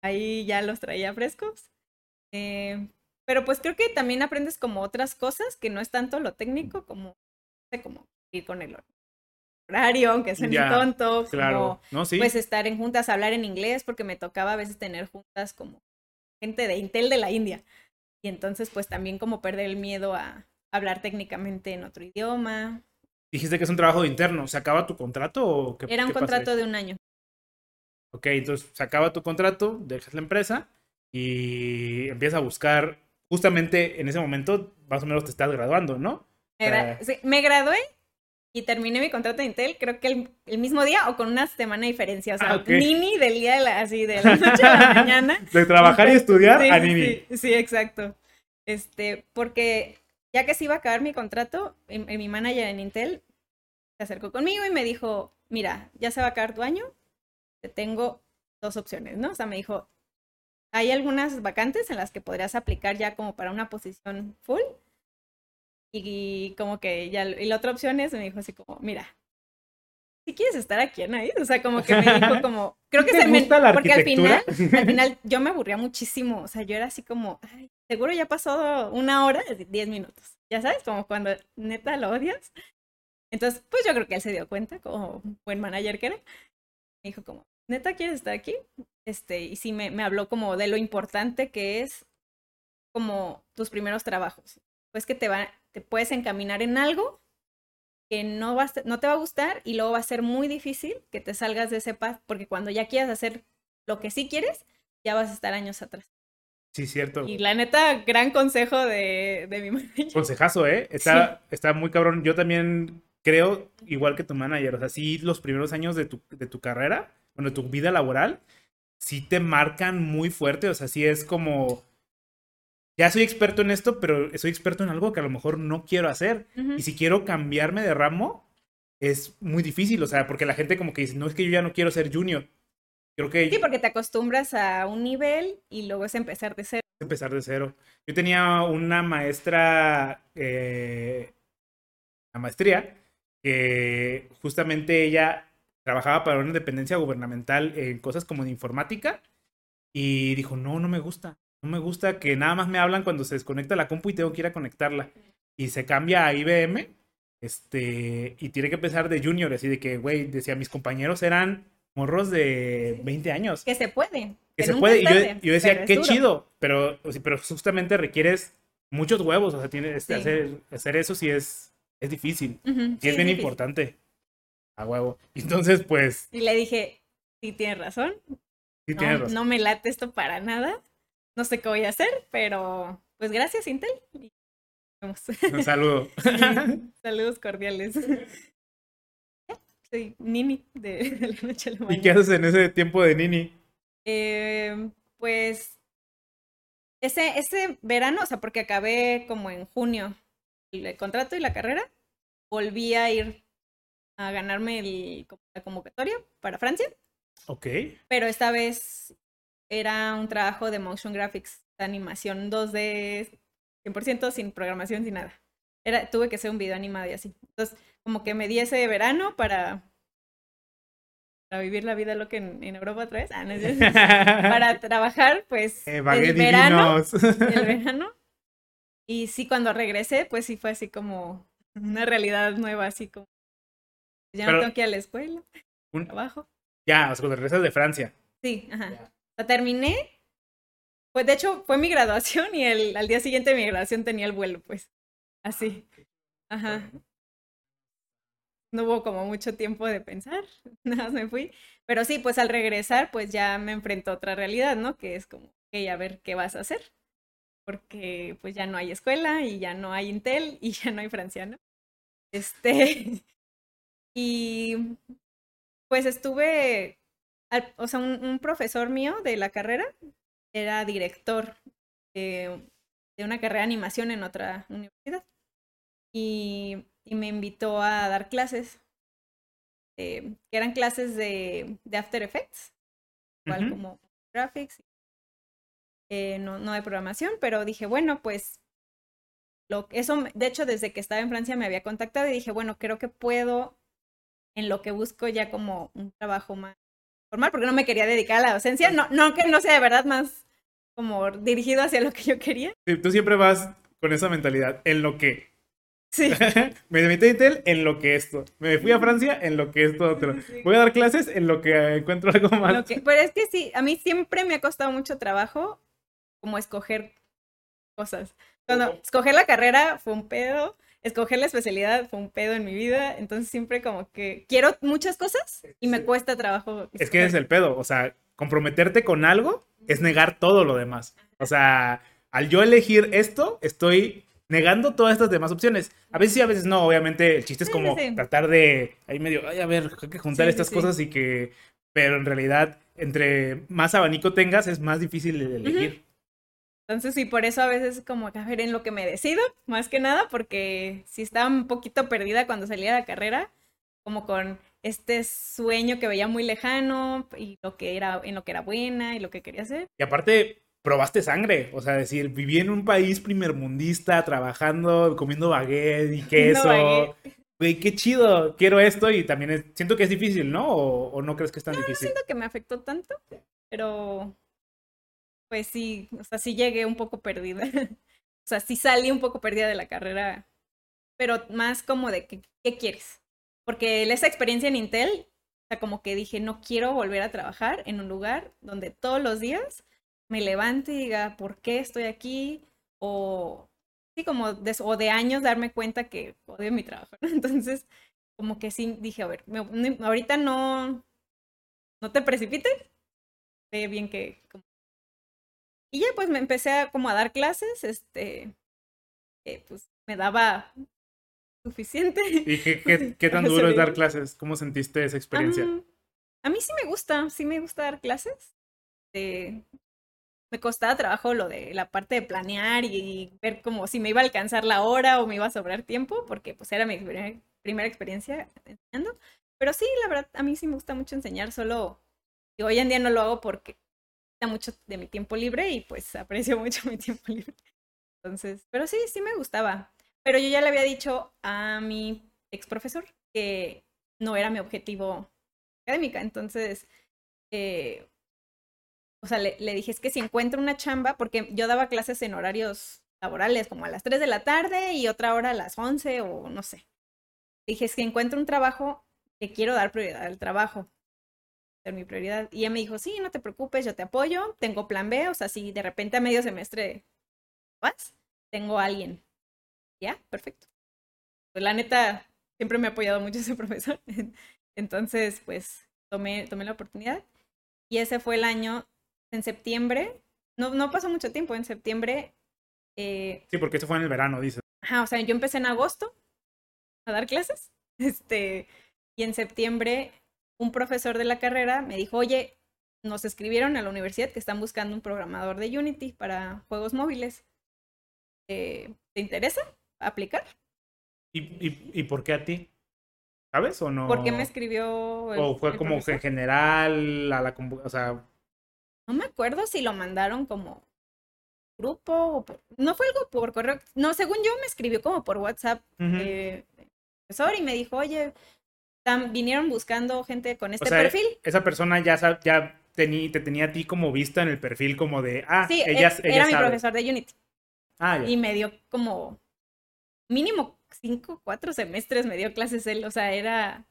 ahí ya los traía frescos. Eh, pero pues creo que también aprendes como otras cosas que no es tanto lo técnico como, como ir con el horario, aunque sea yeah, tonto, claro. como pues estar en juntas, hablar en inglés, porque me tocaba a veces tener juntas como gente de Intel de la India. Y entonces pues también como perder el miedo a hablar técnicamente en otro idioma. Dijiste que es un trabajo interno, ¿se acaba tu contrato o qué? Era un contrato de un año. Ok, entonces se acaba tu contrato, dejas la empresa y empiezas a buscar justamente en ese momento, más o menos te estás graduando, ¿no? Me, sí, me gradué y terminé mi contrato de Intel, creo que el, el mismo día o con una semana de diferencia. O sea, Ah, ok. Nini del día de la, así, de la noche a la mañana. De trabajar y estudiar Sí, a Nini. Sí, sí, exacto. Este, porque ya que se iba a acabar mi contrato, mi manager en Intel se acercó conmigo y me dijo, mira, ya se va a acabar tu año, te tengo dos opciones, ¿no? O sea, me dijo, hay algunas vacantes en las que podrías aplicar ya como para una posición full. Y, como que ya, y la otra opción es, me dijo así como, mira, si quieres estar aquí, Anaís, o sea, como que me dijo como, creo que ¿Te se me, la porque al final, al final yo me aburría muchísimo, o sea, yo era así como, ay, seguro ya pasó una hora, diez minutos, ya sabes, como cuando neta lo odias. Entonces, pues yo creo que él se dio cuenta, como buen manager que era, dijo como, neta, ¿quieres estar aquí? Este, y sí me, me habló como de lo importante que es como tus primeros trabajos, pues que te va, te puedes encaminar en algo que no, va no te va a gustar y luego va a ser muy difícil que te salgas de ese path, porque cuando ya quieras hacer lo que sí quieres, ya vas a estar años atrás. Sí, cierto. Y la neta, gran consejo de, de mi manager. Consejazo, ¿eh? Está, está muy cabrón. Yo también creo, igual que tu manager, o sea, sí, los primeros años de tu, de tu carrera, bueno, de tu vida laboral, sí te marcan muy fuerte, o sea, sí es como, ya soy experto en esto, pero soy experto en algo que a lo mejor no quiero hacer. Ujú. Y si quiero cambiarme de ramo, es muy difícil, o sea, porque la gente como que dice, no es que yo ya no quiero ser junior. Creo que Sí, porque te acostumbras a un nivel y luego es empezar de cero. empezar de cero. Yo tenía una maestra, eh, la maestría, que justamente ella trabajaba para una dependencia gubernamental en cosas como de informática y dijo, no, no me gusta. No me gusta que nada más me hablan cuando se desconecta la compu y tengo que ir a conectarla. Y se cambia a IBM este, y tiene que empezar de junior, así de que, güey, decía, mis compañeros eran morros de 20 años Que se puede. que se puede. Y yo, yo decía, qué duro. chido, pero, pero justamente requieres muchos huevos, o sea, tienes Sí. hacer, hacer eso sí es, es difícil, y sí, es bien difícil. importante. A huevo. Entonces, pues, Y le dije, sí, tienes razón. sí No, tienes razón. no me late esto para nada. No sé qué voy a hacer, pero pues gracias, Intel. Y vemos. Un saludo. Saludos cordiales. Soy Nini de, de la noche a la ¿Y qué haces en ese tiempo de Nini? Eh, pues ese, ese verano, o sea, porque acabé como en junio el contrato y la carrera, volví a ir a ganarme el, la convocatoria para Francia, Ok. pero esta vez era un trabajo de motion graphics, de animación 2D, 100% sin programación, sin nada. Era, tuve que hacer un video animado y así. Entonces, como que me di ese verano para, para vivir la vida loca en, en Europa otra vez. Ah, no para trabajar, pues, Eh, el verano, el verano. Y sí, cuando regresé, pues sí fue así como una realidad nueva, así como, ya Pero- no tengo que ir a la escuela, Un- trabajo. ya, o sea, cuando regresas de Francia. Sí, ajá. Ya. Sea, terminé. Pues de hecho fue mi graduación y el, al día siguiente de mi graduación tenía el vuelo, pues. Así. Ajá. No hubo como mucho tiempo de pensar, nada más me fui. Pero sí, pues al regresar, pues ya me enfrentó a otra realidad, ¿no? Que es como, ok, a ver qué vas a hacer. Porque pues ya no hay escuela y ya no hay Intel y ya no hay franciano. Este. Y pues estuve al- o sea, un, un profesor mío de la carrera era director de, de una carrera de animación en otra universidad. Y, y me invitó a dar clases, eh, que eran clases de, de After Effects, igual como graphics, eh, no, no de programación, pero dije, bueno, pues lo, eso, de hecho, desde que estaba en Francia me había contactado y dije, bueno, creo que puedo, en lo que busco ya como un trabajo más formal, porque no me quería dedicar a la docencia, no, no que no sea de verdad más como dirigido hacia lo que yo quería. Sí, Tú siempre vas con esa mentalidad, en lo que. Sí. me metí a Intel en lo que esto. Me fui a Francia en lo que esto otro. Sí. Voy a dar clases en lo que encuentro algo más. Que- pero es que sí, a mí siempre me ha costado mucho trabajo como escoger cosas. Cuando escoger la carrera fue un pedo, escoger la especialidad fue un pedo en mi vida, entonces siempre como que quiero muchas cosas y me cuesta trabajo. Es que es el pedo, o sea, comprometerte con algo es negar todo lo demás. O sea, al yo elegir esto, estoy negando todas estas demás opciones. A veces sí, a veces no. Obviamente, el chiste es como sí, sí. tratar de ahí medio, ay, a ver, hay que juntar Sí, estas cosas y que. Pero en realidad, entre más abanico tengas, es más difícil elegir. Entonces, sí, por eso a veces como que a ver en lo que me decido, más que nada, porque si estaba un poquito perdida cuando salía de la carrera, como con este sueño que veía muy lejano y lo que era, en lo que era buena y lo que quería hacer. Y aparte, probaste sangre. O sea, decir, viví en un país primermundista, trabajando, comiendo baguette y queso. baguette. Güey, qué chido, quiero esto y también es- siento que es difícil, ¿no? ¿O, o no crees que es tan difícil? siento que me afectó tanto, pero pues sí, o sea, sí llegué un poco perdida. o sea, sí salí un poco perdida de la carrera, pero más como de qué quieres. Porque esa experiencia en Intel, o sea, como que dije, no quiero volver a trabajar en un lugar donde todos los días me levante y diga, ¿por qué estoy aquí? O sí, como de, o de años darme cuenta que odio mi trabajo. ¿no? Entonces, como que sí dije, a ver, me- ahorita no, no te precipites, ve bien que... como- Y ya pues me empecé a como a dar clases, este, eh, pues me daba suficiente. ¿Y qué, qué- qué tan duro es dar clases? ¿Cómo sentiste esa experiencia? A mí sí me gusta, sí me gusta dar clases. Eh, me costaba trabajo lo de la parte de planear y ver como si me iba a alcanzar la hora o me iba a sobrar tiempo, porque pues era mi primer- primera experiencia enseñando. Pero sí, la verdad, a mí sí me gusta mucho enseñar, solo que hoy en día no lo hago porque mucho de mi tiempo libre y pues aprecio mucho mi tiempo libre. Entonces, pero sí, sí me gustaba. Pero yo ya le había dicho a mi ex profesor que no era mi objetivo académica. Entonces, eh, o sea, le, le dije, es que si encuentro una chamba, porque yo daba clases en horarios laborales, como a las 3 de la tarde y otra hora a las 11 o no sé. Dije, es que encuentro un trabajo que quiero dar prioridad al trabajo. Ser mi prioridad. Y ella me dijo, sí, no te preocupes, yo te apoyo, tengo plan B, o sea, si de repente a medio semestre vas, tengo a alguien. Ya, perfecto. Pues la neta, siempre me ha apoyado mucho ese profesor. Entonces, pues tomé, tomé la oportunidad. Y ese fue el año, en septiembre, no, no pasó mucho tiempo, en septiembre, eh, Sí, porque eso fue en el verano, dices. ajá, o sea, yo empecé en agosto a dar clases, este, y en septiembre un profesor de la carrera me dijo, oye, nos escribieron a la universidad que están buscando un programador de Unity para juegos móviles. Eh, ¿Te interesa aplicar? ¿Y, y, y por qué a ti? ¿Sabes o no? ¿Por qué me escribió? el- ¿O fue el como que en profesor? general a la... O sea, No me acuerdo si lo mandaron como grupo o por... No fue algo por correo. No, según yo me escribió como por WhatsApp eh, el profesor y me dijo, oye, tam- vinieron buscando gente con o este sea, perfil. esa persona ya, ya tení- te tenía a ti como vista en el perfil como de, ah, Sí, ella, e- ella era mi profesor de Unity. Ah, ya. Y me dio como mínimo cinco, cuatro semestres me dio clases él. O sea, era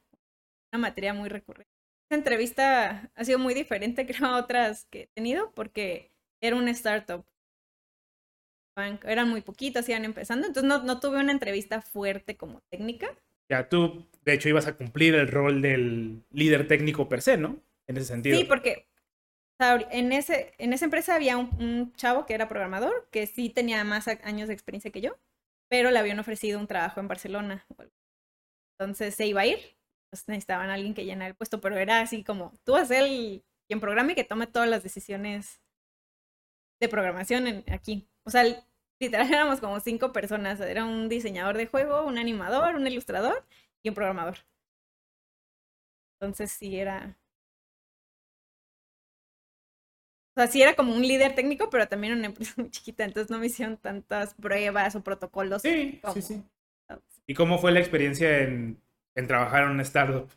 una materia muy recurrente. Esa entrevista ha sido muy diferente, creo, a otras que he tenido, porque era una startup. Eran muy poquitos, iban empezando. Entonces no, no tuve una entrevista fuerte como técnica. Ya tú, de hecho, ibas a cumplir el rol del líder técnico per se, ¿no? En ese sentido. Sí, porque en, ese, en esa empresa había un, un chavo que era programador, que sí tenía más años de experiencia que yo, pero le habían ofrecido un trabajo en Barcelona. Entonces se iba a ir, pues necesitaban a alguien que llenara el puesto, pero era así como, tú vas el quien programe y que tome todas las decisiones de programación en- aquí. O sea, literal éramos como cinco personas, era un diseñador de juego, un animador, un ilustrador y un programador. Entonces sí era, O sea, sí era como un líder técnico, pero también una empresa muy chiquita, entonces no me hicieron tantas pruebas o protocolos. Sí, como- sí, sí. ¿Y cómo fue la experiencia en, en trabajar en una startup?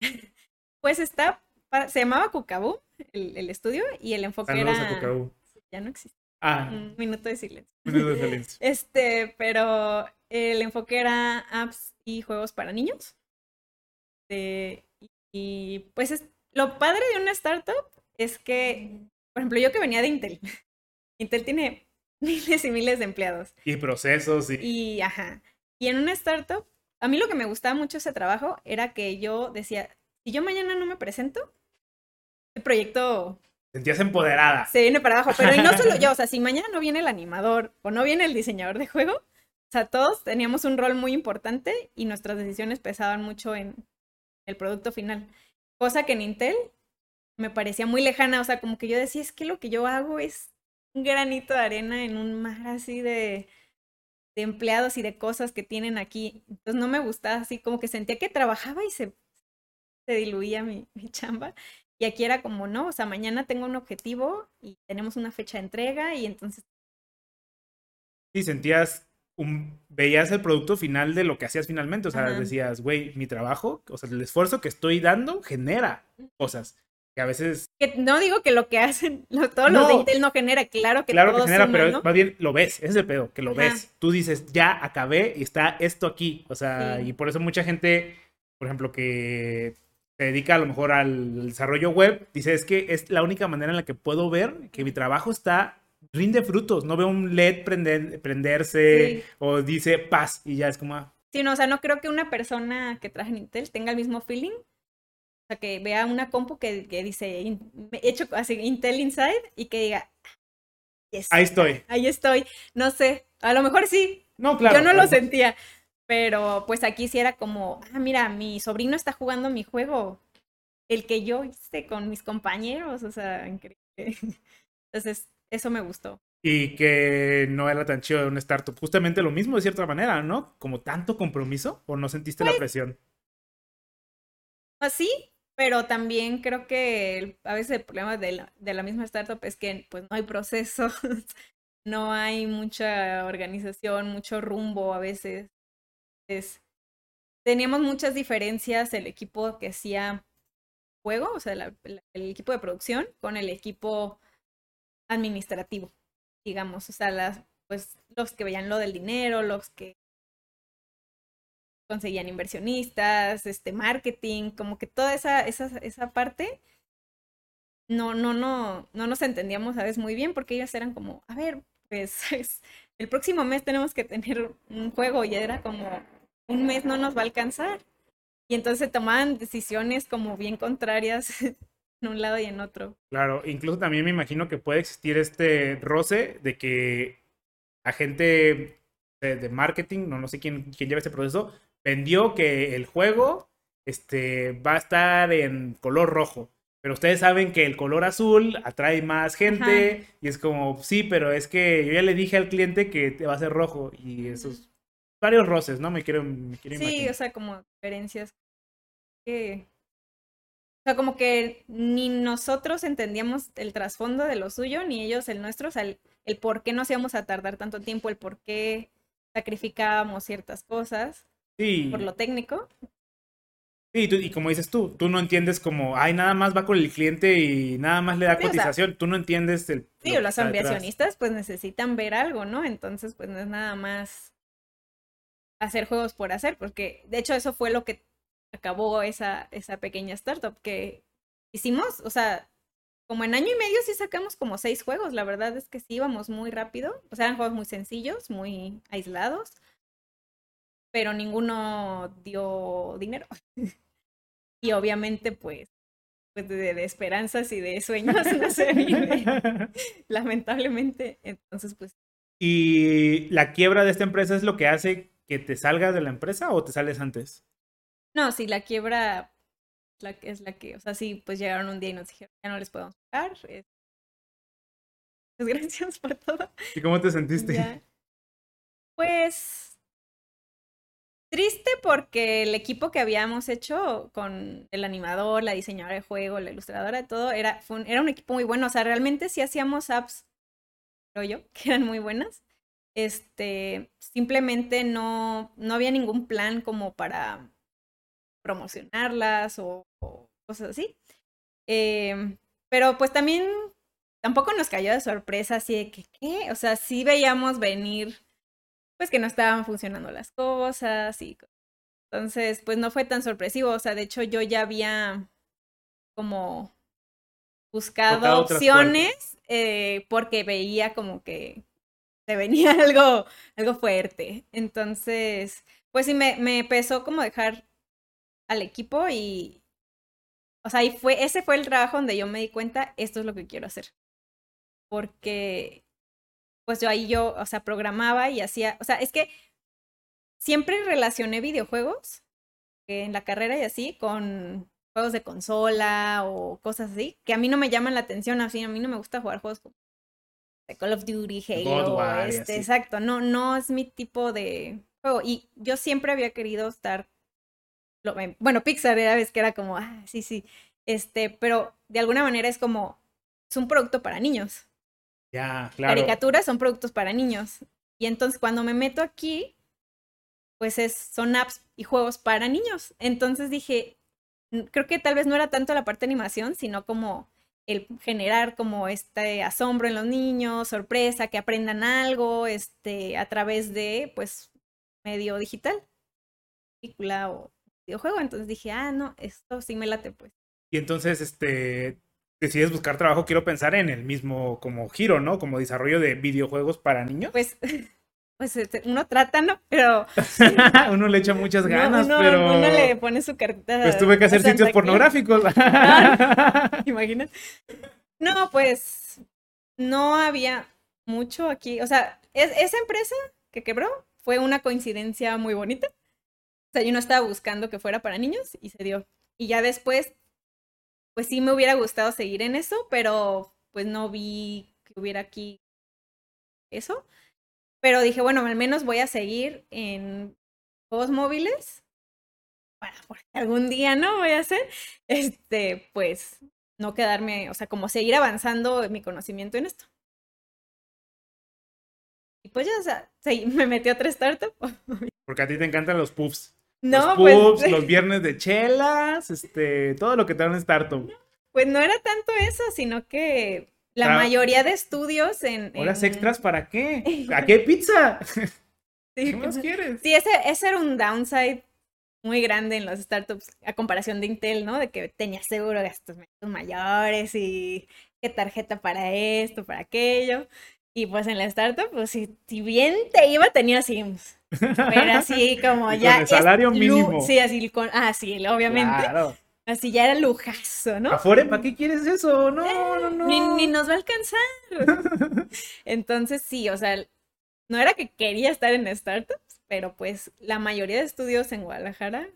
Pues está, se llamaba Cucabú, el, el estudio, y el enfoque Saludos era... a Cucabú. Ya no existe. Ah, Un minuto de silencio. minuto de silencio. Este, pero el enfoque era apps y juegos para niños. Eh, y pues es, lo padre de una startup es que, por ejemplo, yo que venía de Intel, Intel tiene miles y miles de empleados. Y procesos y... Y, ajá. Y en una startup, a mí lo que me gustaba mucho ese trabajo era que yo decía, si yo mañana no me presento, el proyecto Sentías empoderada. se viene para abajo. Pero y no solo yo, o sea, si mañana no viene el animador o no viene el diseñador de juego, O sea, todos teníamos un rol muy importante y nuestras decisiones pesaban mucho en el producto final. Cosa que en Intel me parecía muy lejana. O sea, como que yo decía, es que lo que yo hago es un granito de arena en un mar así de, de empleados y de cosas que tienen aquí. Entonces no me gustaba así, como que sentía que trabajaba y se, se diluía mi, mi chamba. Y aquí era como, no, o sea, mañana tengo un objetivo y tenemos una fecha de entrega y entonces... Sí, sentías, un, veías el producto final de lo que hacías finalmente, o sea, Ajá. decías, güey, mi trabajo, o sea, el esfuerzo que estoy dando genera cosas que a veces, Que no digo que lo que hacen, lo- todos los de No. Intel no genera, claro que claro que todo genera, suma, pero ¿no? más bien lo ves, ese es el pedo, que lo Ajá. ves. Tú dices, ya acabé y está esto aquí, o sea, Sí. y por eso mucha gente, por ejemplo, que se dedica a lo mejor al desarrollo web, dice, es que es la única manera en la que puedo ver que mi trabajo está rinde frutos, no veo un LED prender- prenderse Sí. o dice paz y ya es como, ah, Sí, no, o sea, no creo que una persona que trabaja en Intel tenga el mismo feeling. O sea, que vea una compu que, que dice in- hecho así Intel Inside y que diga, "Yes, ahí estoy. ahí estoy. No sé, a lo mejor sí, No, claro. yo no lo sentía. Pero pues aquí sí era como, ah, mira, mi sobrino está jugando mi juego, el que yo hice con mis compañeros, o sea, increíble. Entonces, eso me gustó. Y que no era tan chido de una startup. Justamente lo mismo de cierta manera, ¿no? Como tanto compromiso o no sentiste Pues la presión. Así, pero también creo que el- a veces el problema de la, de la misma startup es que pues no hay procesos, no hay mucha organización, mucho rumbo a veces. Es, teníamos muchas diferencias el equipo que hacía juego, o sea, la- la- el equipo de producción con el equipo administrativo, digamos, o sea, las, pues los que veían lo del dinero, los que conseguían inversionistas, este marketing, como que toda esa, esa, esa parte no, no, no, no nos entendíamos a veces muy bien porque ellos eran como, a ver, pues es- el próximo mes tenemos que tener un juego y era como, un mes no nos va a alcanzar. Y entonces tomaban decisiones como bien contrarias en un lado y en otro. Claro, incluso también me imagino que puede existir este roce de que la gente de, de marketing, no, no sé quién, quién lleva este proceso, vendió que el juego este, va a estar en color rojo. Pero ustedes saben que el color azul atrae más gente y es como, sí, pero es que yo ya le dije al cliente que te va a ser rojo y esos varios roces, ¿no? Me quiero, me quiero Sí, imaginar. o sea, como diferencias que... O sea, como que ni nosotros entendíamos el trasfondo de lo suyo, ni ellos el nuestro, o sea, el, el por qué nos íbamos a tardar tanto tiempo, el por qué sacrificábamos ciertas cosas Sí. por lo técnico. Sí, tú- y como dices tú, tú no entiendes como, ay, nada más va con el cliente y nada más le da Sí, o sea, cotización. Tú no entiendes el. Sí, lo los ambicionistas pues necesitan ver algo, ¿no? Entonces, pues no es nada más hacer juegos por hacer, porque de hecho eso fue lo que acabó esa, esa pequeña startup que hicimos, o sea, como en año y medio sí sacamos como seis juegos, la verdad es que sí íbamos muy rápido, o sea, eran juegos muy sencillos, muy aislados, pero ninguno dio dinero. y obviamente pues, pues de, de esperanzas y de sueños no se vive lamentablemente. Entonces, pues ¿Y la quiebra de esta empresa es lo que hace que te salgas de la empresa o te sales antes? No, si la quiebra la es la que, o sea, sí, pues llegaron un día y nos dijeron, ya no les podemos pagar. eh, Pues gracias por todo. ¿Y cómo te sentiste? Ya. Pues triste porque el equipo que habíamos hecho con el animador, la diseñadora de juego, la ilustradora, todo, era, fue un, era un equipo muy bueno. O sea, realmente sí hacíamos apps, creo yo, que eran muy buenas. Este, simplemente no, no había ningún plan como para promocionarlas o, o cosas así. Eh, pero pues también tampoco nos cayó de sorpresa así de que, ¿qué? O sea, sí veíamos venir, pues que no estaban funcionando las cosas y entonces, pues no fue tan sorpresivo. O sea, de hecho yo ya había como buscado opciones eh, porque veía como que se venía algo, algo fuerte. Entonces, pues sí, me, me pesó como dejar al equipo y, o sea, y fue, ese fue el trabajo donde yo me di cuenta, esto es lo que quiero hacer. Porque, pues yo ahí yo, o sea, programaba y hacía, o sea, es que siempre relacioné videojuegos eh, en la carrera y así con juegos de consola o cosas así, que a mí no me llaman la atención, así a mí no me gusta jugar juegos como Call of Duty, Halo, este, exacto, no, no es mi tipo de juego. Y yo siempre había querido estar, bueno, Pixar era vez que era como, ah, sí, sí, este, pero de alguna manera es como, es un producto para niños. Ya, claro. Caricaturas son productos para niños. Y entonces cuando me meto aquí, pues es, son apps y juegos para niños. Entonces dije, creo que tal vez no era tanto la parte de animación, sino como el generar como este asombro en los niños, sorpresa, que aprendan algo, este, a través de, pues, medio digital, película o videojuego. Entonces dije, ah, no, esto sí me late, pues. Y entonces, este, decides buscar trabajo, quiero pensar en el mismo como giro, ¿no? Como desarrollo de videojuegos para niños. Pues, pues este, uno trata, ¿no? Pero... uno le echa muchas ganas, pero... Uno le pone su carta. Pues tuve que hacer sitios pornográficos. Imagina. No, pues no había mucho aquí. O sea, esa empresa que quebró fue una coincidencia muy bonita. O sea, yo no estaba buscando que fuera para niños y se dio. Y ya después, pues sí me hubiera gustado seguir en eso, pero pues no vi que hubiera aquí eso. Pero dije, bueno, al menos voy a seguir en juegos móviles. Para porque algún día, ¿no? Voy a hacer. Este, pues, no quedarme, o sea, como seguir avanzando en mi conocimiento en esto. Y pues ya, o sea, me metí a otra startup. Porque a ti te encantan los puffs. No, los pues, puffs, los viernes de chelas, este, todo lo que te da un startup. Pues no era tanto eso, sino que la mayoría de estudios en... ¿Horas extras para qué? ¿A qué pizza? ¿Qué más quieres? Sí, ese, ese era un downside muy grande en los startups a comparación de Intel, ¿no? De que tenía seguro gastos mayores y qué tarjeta para esto, para aquello. Y pues en la startup, pues si, si bien te iba, tenía Sims. Pero así como ya. Con el salario mínimo. Sí, así con. Ah, sí, obviamente. Claro. Así ya era lujazo, ¿no? Afuera, ¿para qué quieres eso? No, no, no. Ni, nos va a alcanzar. Entonces, sí, o sea, no era que quería estar en startups, pero pues la mayoría de estudios en Guadalajara.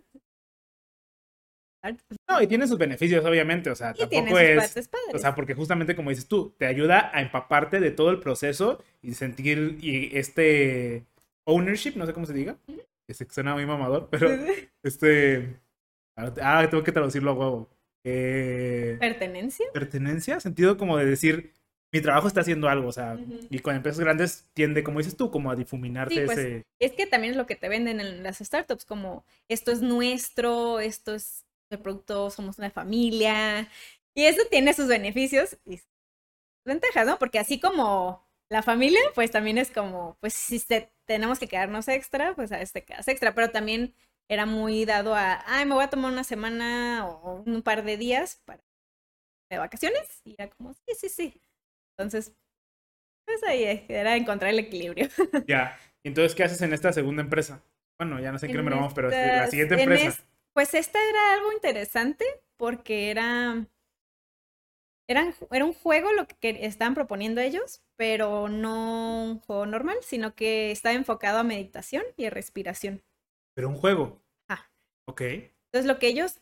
No, y tiene sus beneficios, obviamente. O sea, tampoco es. O sea, porque justamente como dices tú, te ayuda a empaparte de todo el proceso y sentir y este ownership, no sé cómo se diga. Que suena muy mamador, pero este Ah, tengo que traducirlo a huevo. Eh, ¿Pertenencia? Pertenencia, sentido como de decir, mi trabajo está haciendo algo, o sea, y con empresas grandes tiende, como dices tú, como a difuminarte pues, ese... Es que también es lo que te venden en las startups, como esto es nuestro, esto es producto, somos una familia, y eso tiene sus beneficios y sus ventajas, ¿no? Porque así como la familia, pues también es como, pues si tenemos que quedarnos extra, pues a este quedas extra, pero también era muy dado a, ay, me voy a tomar una semana o un par de días para de vacaciones. Y era como, sí, sí, sí. Entonces, pues ahí era encontrar el equilibrio. Ya. Entonces, ¿qué haces en esta segunda empresa? Bueno, ya no sé en qué número vamos, pero la siguiente empresa. Pues esta era algo interesante porque era, era un juego lo que estaban proponiendo ellos, pero no un juego normal, sino que estaba enfocado a meditación y a respiración. Pero un juego. Ah. Ok. Entonces lo que ellos,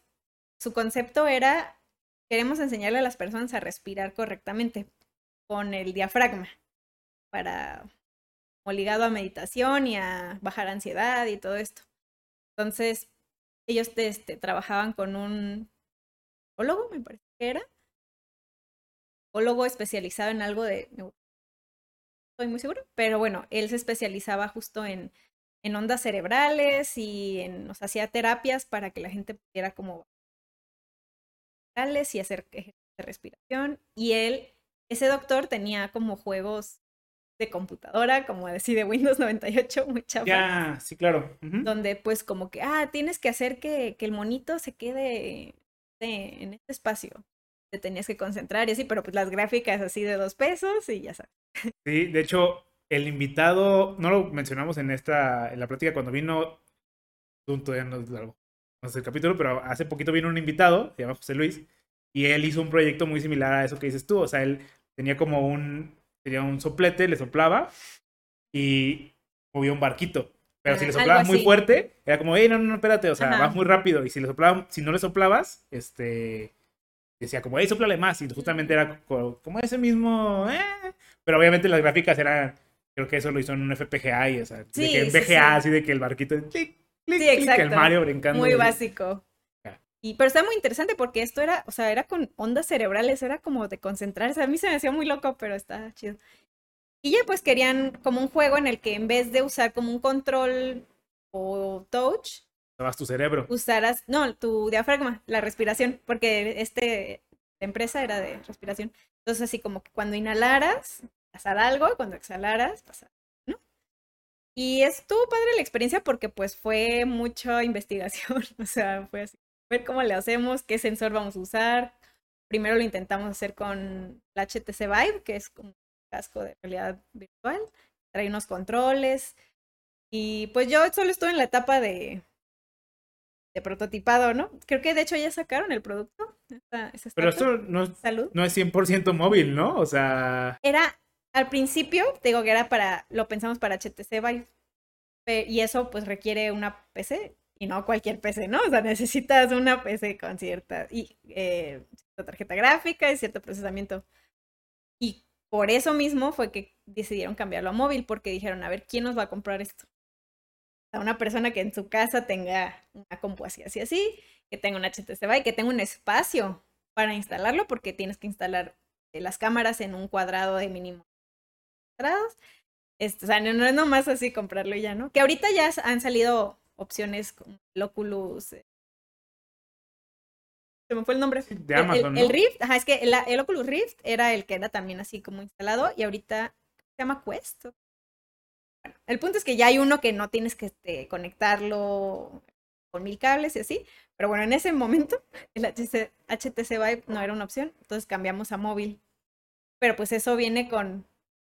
su concepto era, queremos enseñarle a las personas a respirar correctamente con el diafragma para, como ligado a meditación y a bajar ansiedad y todo esto. Entonces, ellos este, trabajaban con un psicólogo, me parece que era, psicólogo especializado en algo de... Estoy muy seguro, pero bueno, él se especializaba justo en ondas cerebrales y en, nos hacía terapias para que la gente pudiera como y hacer ejercicios de respiración. Y él, ese doctor tenía como juegos de computadora, como decir de Windows 98, muy chafa. Ya, sí, claro. Donde pues como que, ah, tienes que hacer que, que el monito se quede en este espacio. Te tenías que concentrar y así, pero pues las gráficas así de dos pesos y ya sabes. Sí, de hecho, el invitado, no lo mencionamos en esta, en la plática cuando vino, todavía no, no sé el capítulo, pero hace poquito vino un invitado, se llama José Luis, y él hizo un proyecto muy similar a eso que dices tú, o sea, él tenía como un, tenía un soplete, le soplaba y movía un barquito. Pero si le soplabas muy fuerte, era como, hey, no, no, no, espérate, o sea, Ajá. vas muy rápido. Y si le soplabas, si no le soplabas, este, decía como, hey, soplale más. Y justamente era co- como ese mismo, eh. Pero obviamente las gráficas eran, creo que eso lo hizo en un FPGA y, o sea, de que en sí, VGA, sí. así de que el barquito, clic, clic, Sí, clic, el exacto. Mario brincando. Muy básico. Y, pero está muy interesante porque esto era, o sea, era con ondas cerebrales, era como de concentrarse. A mí se me hacía muy loco, pero está chido. Y ya pues querían como un juego en el que en vez de usar como un control o touch, Usabas tu cerebro. usaras, no, tu diafragma, la respiración, porque este, la empresa era de respiración. Entonces así como que cuando inhalaras, pasar algo, cuando exhalaras, pasar, ¿no? Y estuvo padre la experiencia porque pues fue mucha investigación, o sea, fue así, ver cómo le hacemos, qué sensor vamos a usar. Primero lo intentamos hacer con la HTC Vive, que es como un casco de realidad virtual, trae unos controles. Y pues yo solo estuve en la etapa de, de prototipado, ¿no? Creo que de hecho ya sacaron el producto. Pero esto no, Salud. no es 100% móvil, ¿no? O sea, Era, al principio, te digo que era para, lo pensamos para HTC Vive. Y eso pues requiere una PC y no cualquier PC, ¿no? O sea, necesitas una PC con cierta, y, eh, tarjeta gráfica y cierto procesamiento. Y por eso mismo fue que decidieron cambiarlo a móvil, porque dijeron, a ver, ¿quién nos va a comprar esto? Sea, una persona que en su casa tenga una compu así, así, así, que tenga un HTC Vive, que tenga un espacio para instalarlo, porque tienes que instalar eh, las cámaras en un cuadrado de mínimo cuadrados. Este, o sea, no, no es nomás así comprarlo ya, ¿no? Que ahorita ya han salido opciones como el Oculus. eh, Se me fue el nombre. Sí, de El- el- Amazon, el. Rift, ajá, es que el, el Oculus Rift era el que era también así como instalado y ahorita se llama Quest. Bueno, el punto es que ya hay uno que no tienes que este, conectarlo con mil cables y así. Pero bueno, en ese momento el HTC, HTC Vive no era una opción, entonces cambiamos a móvil. Pero pues eso viene con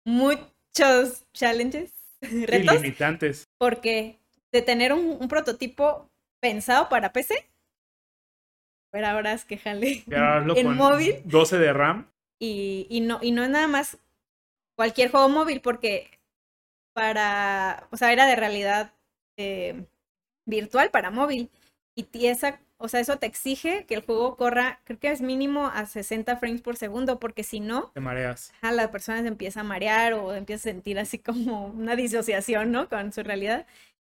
muchos challenges, retos, limitantes. porque de tener un, un prototipo pensado para PC, pero ahora es que jale en móvil 12 de RAM. y, y no, y no es nada más cualquier juego móvil, porque para, o sea, era de realidad eh, virtual para móvil. Y esa, o sea, eso te exige que el juego corra, creo que es mínimo a 60 frames por segundo, porque si no, Te mareas. ajá, la persona se empieza a marear o empieza a sentir así como una disociación, ¿no? Con su realidad.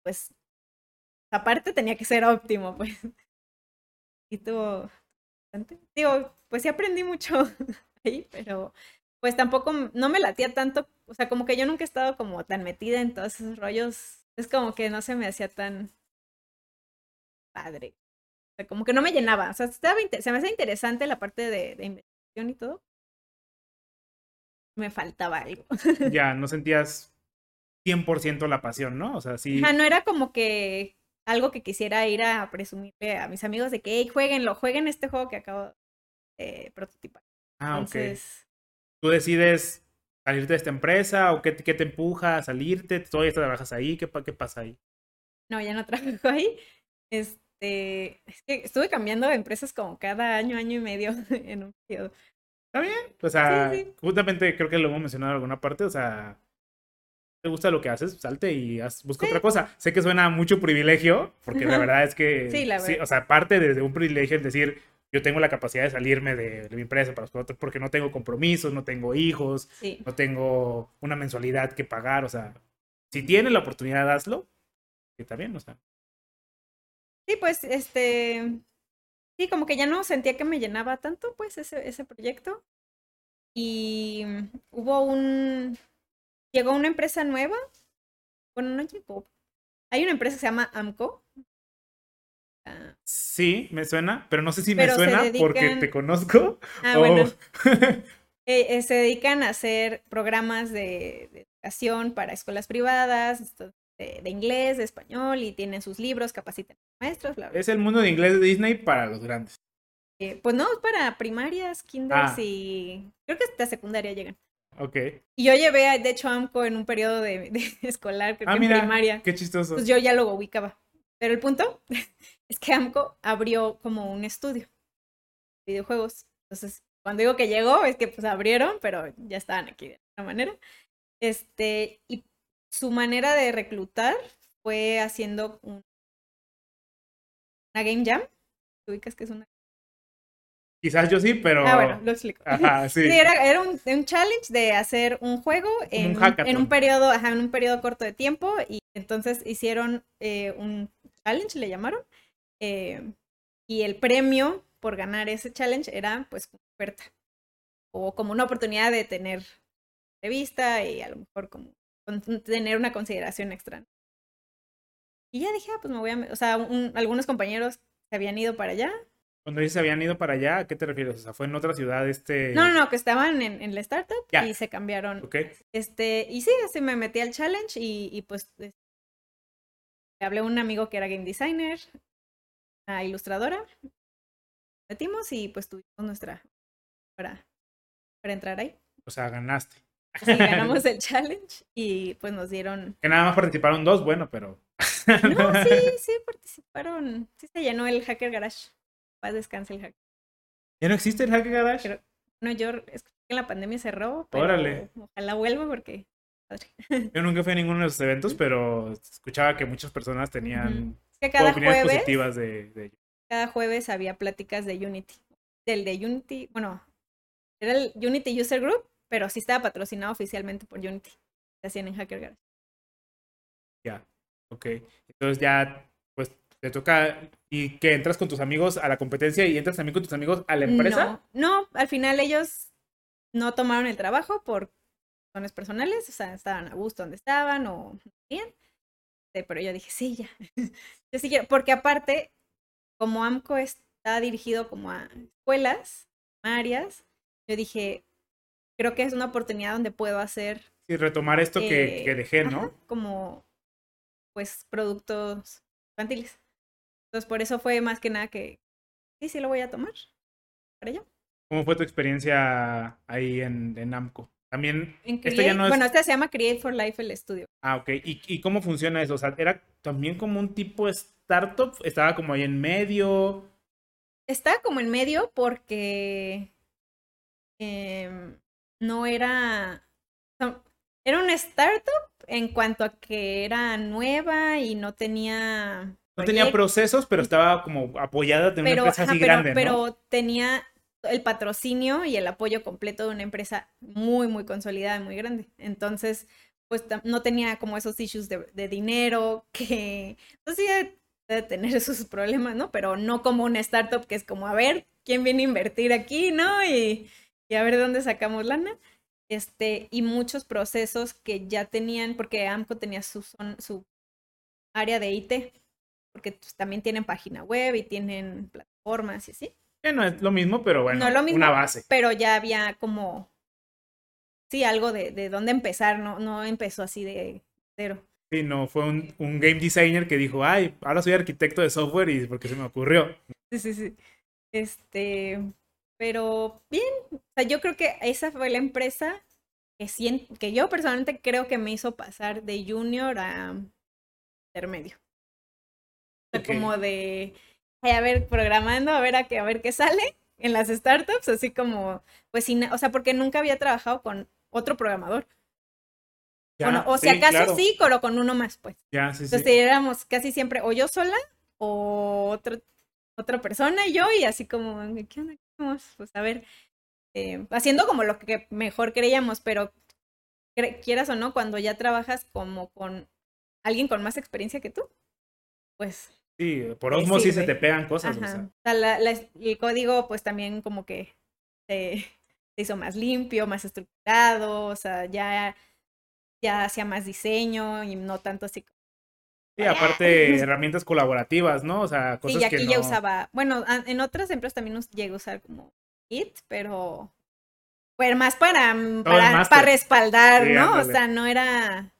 Pues, aparte tenía que ser óptimo, pues. Y tuvo. Digo, pues sí aprendí mucho ahí, pero pues tampoco no me latía tanto. O sea, como que yo nunca he estado como tan metida en todos esos rollos. Es como que no se me hacía tan padre. O sea, como que no me llenaba. O sea, estaba se me hacía interesante la parte de, de investigación y todo. Me faltaba algo. Ya no sentías 100% la pasión, ¿no? O sea, sí. Ajá, no era como que algo que quisiera ir a presumirle a mis amigos de que, hey, jueguenlo, jueguen este juego que acabo de prototipar. Ah, ok. Entonces, Tú decides salirte de esta empresa o qué, te- qué te empuja a salirte. Todavía trabajas ahí. ¿Qué, qué pasa ahí? no, ya no trabajo ahí. Este, es que estuve cambiando de empresas como cada año, año y medio en un periodo. Está bien. O sea, Sí, sí. justamente creo que lo hemos mencionado en alguna parte. O sea, gusta lo que haces, salte y haz- busca Sí. otra cosa. Sé que suena mucho privilegio, porque la verdad es que. Sí, la verdad. o sea, parte desde un privilegio el decir. Yo tengo la capacidad de salirme de, de mi empresa para otro porque no tengo compromisos, no tengo hijos, Sí, no tengo una mensualidad que pagar, o sea, si tienes la oportunidad, hazlo. Está bien, o sea. sí, pues, este, sí, como que ya no sentía que me llenaba tanto, pues, ese, ese proyecto. Y hubo un, llegó una empresa nueva. Bueno, no llegó. Hay una empresa que se llama Amco. Ah, Sí, me suena, pero no sé si me Pero suena porque te conozco. ah, o- bueno. Eh, eh, se dedican a hacer programas de, de educación para escuelas privadas, de, de inglés, de español, y tienen sus libros, capacitan maestros, bla, bla. es el mundo de inglés de Disney para los grandes. Eh, pues no, es para primarias, kinders Ah. y creo que hasta secundaria llegan. Ok. Y yo llevé, a- de hecho, a AMCO en un periodo de, de escolar, creo Ah, que en mira, primaria. qué chistoso. Pues yo ya lo ubicaba. Pero el punto es que AMCO abrió como un estudio de videojuegos. Entonces, cuando digo que llegó, es que pues abrieron, pero ya estaban aquí de alguna manera. Este, y su manera de reclutar fue haciendo un- una game jam. ¿Te ubicas que es una? Quizás yo sí, pero. Ah, bueno, lo explico. Ajá, sí. Sí, era, era un, un challenge de hacer un juego en, un en periodo, ajá, en un periodo corto de tiempo y entonces hicieron eh, un challenge, le llamaron, eh, y el premio por ganar ese challenge era pues una oferta o como una oportunidad de tener revista y a lo mejor como con- tener una consideración extra. Y ya dije, ah, pues me voy a, o sea, un- algunos compañeros se habían ido para allá. Cuando dices habían ido para allá, ¿a qué te refieres? O sea, fue en otra ciudad este. No, no, no, que estaban en, en la startup y se cambiaron Ok. Este, y sí, así me metí al challenge y, y pues es- le hablé a un amigo que era game designer, una ilustradora. Metimos y pues tuvimos nuestra para, para entrar ahí. O sea, ganaste. Así ganamos el challenge y pues nos dieron. Que nada más participaron dos, bueno, pero. No, sí, sí participaron. Sí se llenó el Hacker Garage. Paz descanse el Hacker. ¿Ya no existe el Hacker Garage? Creo- No, yo escuché que en la pandemia cerró, pero Órale. ojalá vuelva porque. padre. Yo nunca fui a ninguno de esos eventos, pero escuchaba que muchas personas tenían Es que cada opiniones jueves. positivas de, de cada jueves había pláticas de Unity. Del de Unity, bueno, era el Unity User Group, pero sí estaba patrocinado oficialmente por Unity. Se hacían en Hacker Garage. Ya, ok. Entonces ya, pues, te toca. ¿Y que entras con tus amigos a la competencia y entras también con tus amigos a la empresa? No, no, al final ellos no tomaron el trabajo por razones personales, o sea, estaban a gusto donde estaban o bien. Eh, Pero yo dije, sí, ya. Yo sí quiero, porque aparte, como AMCO está dirigido como a escuelas, áreas, yo dije, creo que es una oportunidad donde puedo hacer Sí, retomar esto que, Eh, que dejé, ¿no? Ajá, como pues productos infantiles. Entonces por eso fue más que nada que sí, sí lo voy a tomar para ello. ¿Cómo fue tu experiencia ahí en, en Namco? También, En este ya no es... Bueno, este se llama Create for Life el estudio. Ah, ok. ¿Y, ¿Y cómo funciona eso? O sea, ¿era también como un tipo startup? ¿Estaba como ahí en medio? Está como en medio porque em, no era. no, era una startup en cuanto a que era nueva y no tenía. No tenía procesos, pero estaba como apoyada de una pero, empresa ajá, así pero, grande, ¿no? pero tenía el patrocinio y el apoyo completo de una empresa muy, muy consolidada, muy grande. Entonces, pues no tenía como esos issues de, de dinero que, pues sí, debe debe tener esos problemas, ¿no? Pero no como una startup que es como, a ver, ¿quién viene a invertir aquí, no? Y, y a ver de dónde sacamos lana. Este, y muchos procesos que ya tenían, porque AMCO tenía su, su área de IT, porque pues, también tienen página web y tienen plataformas y así. Que no es lo mismo, pero bueno, No es lo mismo. una base. Pero ya había como, sí, algo de, de dónde empezar, no, no empezó así de cero. Sí, no, fue un, un game designer que dijo, ay, ahora soy arquitecto de software y porque se me ocurrió. Sí, sí, sí. Este, pero bien, o sea, yo creo que esa fue la empresa que, sien- que yo personalmente creo que me hizo pasar de junior a intermedio. Como de, a ver, programando, a ver a qué, a ver qué sale en las startups, así como, pues, sin, o sea, porque nunca había trabajado con otro programador. Ya, Bueno, o si sí, acaso claro. sí, pero con uno más, pues. Ya, sí, sí. Entonces éramos casi siempre o yo sola o otro, otra persona y yo y así como, ¿qué onda? Pues a ver, eh, haciendo como lo que mejor creíamos, pero cre- quieras o no, cuando ya trabajas como con alguien con más experiencia que tú, pues Sí, por Sí, osmosis se te pegan cosas. o sea. O sea, la- la- el código pues también como que se, se hizo más limpio, más estructurado, o sea, ya, ya hacía más diseño y no tanto así. como- Sí, aparte herramientas colaborativas, ¿no? O sea, cosas Sí, y aquí que ya usaba, bueno, en otras empresas también us- llegué a usar como Git, pero fue más para, mm, para, respaldar, Sí, ¿no? ándale. O sea, no era,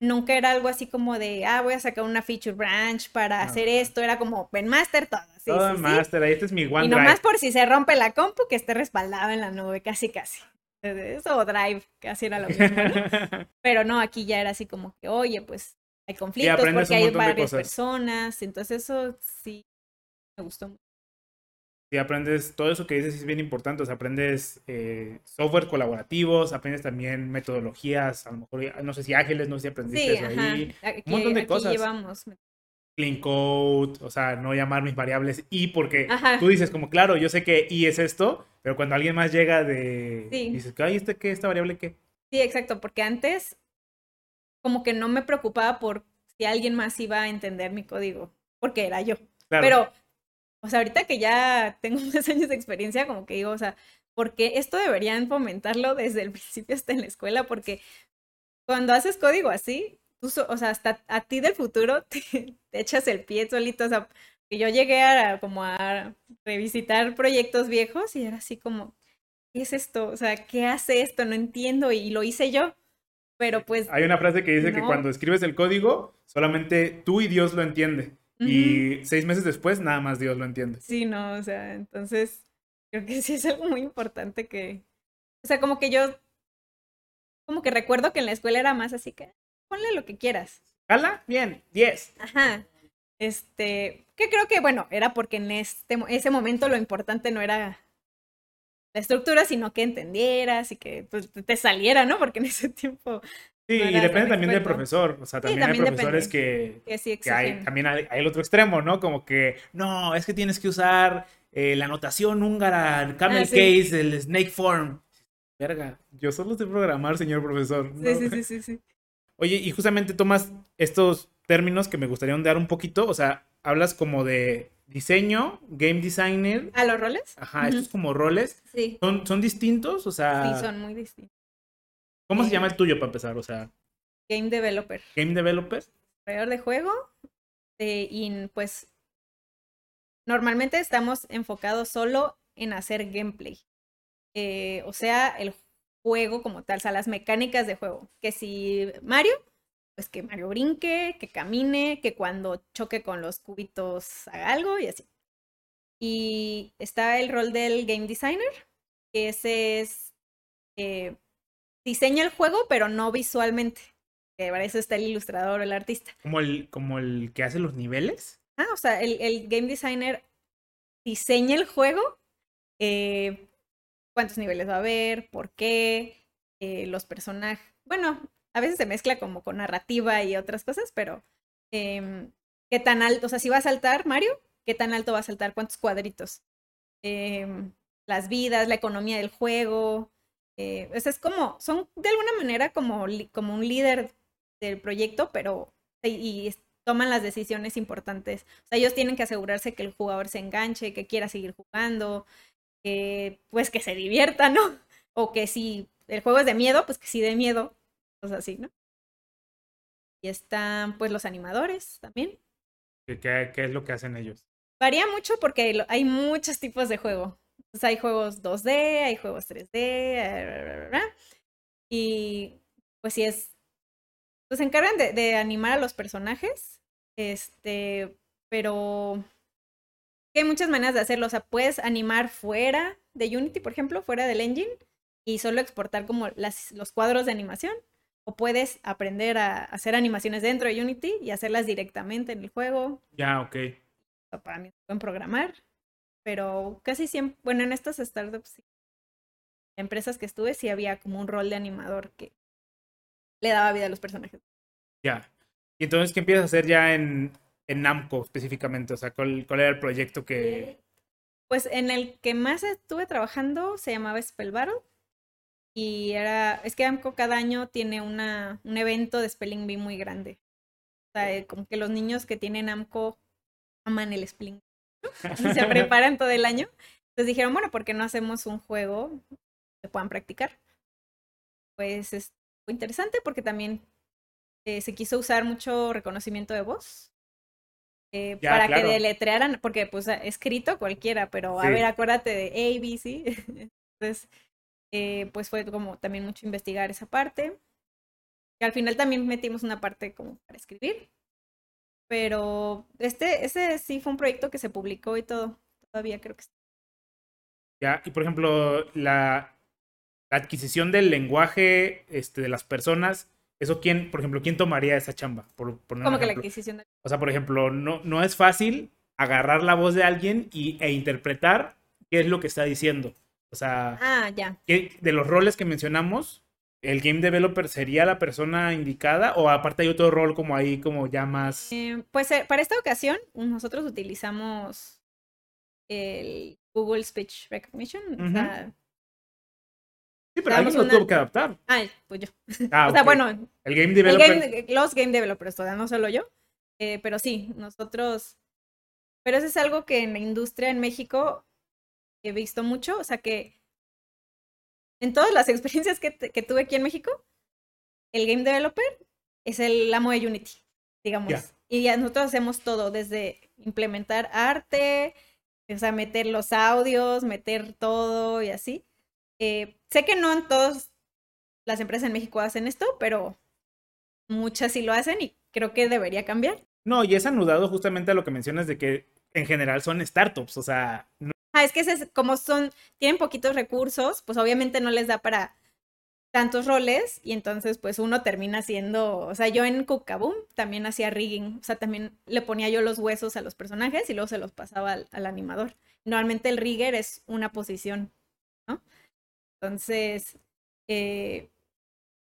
nunca era algo así como de, ah, voy a sacar una feature branch para No. hacer esto, era como en master todo. Sí, Todo sí, en sí. máster, ahí este es mi Y OneDrive. nomás por si se rompe la compu, que esté respaldado en la nube, casi, casi. Eso o Drive, casi era lo mismo, ¿no? Pero no, aquí ya era así como que, oye, pues hay conflictos porque hay varias personas. Entonces eso sí me gustó mucho. Sí, aprendes todo eso que dices es bien importante. O sea, aprendes eh, software colaborativos, aprendes también metodologías, a lo mejor, no sé si ágiles, no sé si aprendiste Sí, eso ajá. ahí. Aquí, un montón de aquí cosas. llevamos. Clean code, o sea, no llamar mis variables y porque Ajá. tú dices como, claro, yo sé que y es esto, pero cuando alguien más llega de... Sí. Dices, ay, ¿este qué? ¿Esta variable qué? Sí, exacto, porque antes como que no me preocupaba por si alguien más iba a entender mi código, porque era yo. Claro. Pero, o sea, ahorita que ya tengo unos años de experiencia, como que digo, o sea, porque esto deberían fomentarlo desde el principio hasta en la escuela, porque cuando haces código así, tú, o sea, hasta a ti del futuro te, te echas el pie solito, o sea, que yo llegué a como a revisitar proyectos viejos y era así como, ¿qué es esto? O sea, ¿qué hace esto? No entiendo y lo hice yo, pero pues... Hay una frase que dice que No. cuando escribes el código, solamente tú y Dios lo entiende. Y seis meses después, nada más Dios lo entiende. Sí, no, o sea, entonces creo que sí es algo muy importante que, o sea, como que yo, como que recuerdo que en la escuela era más así que ponle lo que quieras. ¿Jala? Bien, 10. Ajá. Este, que creo que, bueno, era porque en este, ese momento lo importante no era la estructura, sino que entendieras y que pues, te saliera, ¿no? Porque en ese tiempo Sí, y depende también del profesor. O sea, también, también hay profesores que, que sí que hay, también hay, hay el otro extremo, ¿no? Como que, no, es que tienes que usar eh, la notación húngara, el camel Ah, sí. case, el snake form. Verga, yo solo sé programar, señor profesor. Sí, ¿no? sí, sí, sí, sí. Oye, y justamente tomas estos términos que me gustaría ondear un poquito. O sea, hablas como de diseño, game designer. ¿A los roles? Ajá, Ujú. estos como roles. Sí, ¿Son, son distintos? O sea, sí, son muy distintos. ¿Cómo se llama el tuyo para empezar? O sea, Game developer. game developer. desarrollador de juego eh, y pues normalmente estamos enfocados solo en hacer gameplay. Eh, o sea, el juego como tal, o sea, las mecánicas de juego. Que si Mario, pues que Mario brinque, que camine, que cuando choque con los cubitos haga algo y así. Y está el rol del game designer, que ese es eh, diseña el juego, pero no visualmente. Que para eso está el ilustrador o el artista. Como el, como el que hace los niveles. Ah, o sea, el, el game designer diseña el juego, eh, cuántos niveles va a haber, por qué, eh, los personajes. Bueno, a veces se mezcla como con narrativa y otras cosas, pero em, qué tan alto, o sea, si va a saltar Mario, qué tan alto va a saltar, cuántos cuadritos, Em, las vidas, la economía del juego. Eh, o sea, es como, son de alguna manera como, como un líder del proyecto, pero y, toman las decisiones importantes. O sea, ellos tienen que asegurarse que el jugador se enganche, que quiera seguir jugando, que pues que se divierta, ¿no? O que si el juego es de miedo, pues que sí de miedo, cosas así, ¿no? Y están pues los animadores también. ¿Qué, qué, es lo que hacen ellos? Varía mucho porque hay muchos tipos de juego. Pues hay juegos 2D, hay juegos 3D, eh, bla, bla, bla, bla. y pues sí es, pues se encargan de, de animar a los personajes, este, pero que hay muchas maneras de hacerlo. O sea, puedes animar fuera de Unity, por ejemplo, fuera del engine, y solo exportar como las, los cuadros de animación. O puedes aprender a hacer animaciones dentro de Unity y hacerlas directamente en el juego Ya, ok. sea, para mí pueden programar, pero casi siempre, bueno, en estas startups, empresas que estuve, sí había como un rol de animador que le daba vida a los personajes. Ya. Y entonces, ¿qué empiezas a hacer ya en, en Namco específicamente? O sea, ¿cuál, cuál era el proyecto que... Pues en el que más estuve trabajando se llamaba Spell Battle. Y era, es que AMCO cada año tiene una, un evento de Spelling Bee muy grande. O sea, eh, como que los niños que tienen AMCO aman el Spelling. y se preparan todo el año. Entonces dijeron, bueno, ¿por qué no hacemos un juego que puedan practicar? Pues es muy interesante porque también eh, se quiso usar mucho reconocimiento de voz. eh, Ya, para claro. que deletrearan, porque pues escrito cualquiera, pero a Sí. ver, acuérdate de A, B, C. Entonces, eh, pues fue como también mucho investigar esa parte. Y al final también metimos una parte como para escribir. Pero este, ese sí fue un proyecto que se publicó y todo. Todavía creo que está. Ya, y por ejemplo, la, la adquisición del lenguaje este, de las personas, ¿eso quién, por ejemplo, quién tomaría esa chamba? Por, poner un Como que la adquisición de... O sea, por ejemplo, no, no es fácil agarrar la voz de alguien y, e interpretar qué es lo que está diciendo. O sea, Ah, ya. ¿qué- de los roles que mencionamos, ¿el game developer sería la persona indicada? O aparte hay otro rol como ahí, como ya más... Eh, pues eh, para esta ocasión nosotros utilizamos el Google Speech Recognition. o Ujú. sea, Sí, pero alguien lo tuvo que adaptar. ah, pues yo. Ah, o sea, bueno, El game el developer... game- los game developers, todavía no solo yo. Eh, pero sí, nosotros. Pero eso es algo que en la industria en México he visto mucho. O sea que en todas las experiencias que, tuve aquí en México, el game developer es el amo de Unity, digamos. Y ya nosotros hacemos todo, desde implementar arte, o sea, meter los audios, meter todo y así. Eh, sé que no en todas las empresas en México hacen esto, pero muchas sí lo hacen y creo que debería cambiar. No, y es anudado justamente a lo que mencionas de que en general son startups, o sea, no- Ah, es que es- como son, tienen poquitos recursos, pues obviamente no les da para tantos roles y entonces pues uno termina siendo, o sea, yo en Cookaboo también hacía rigging, o sea, también le ponía yo los huesos a los personajes y luego se los pasaba al, al animador. Normalmente el rigger es una posición, ¿no? Entonces, eh,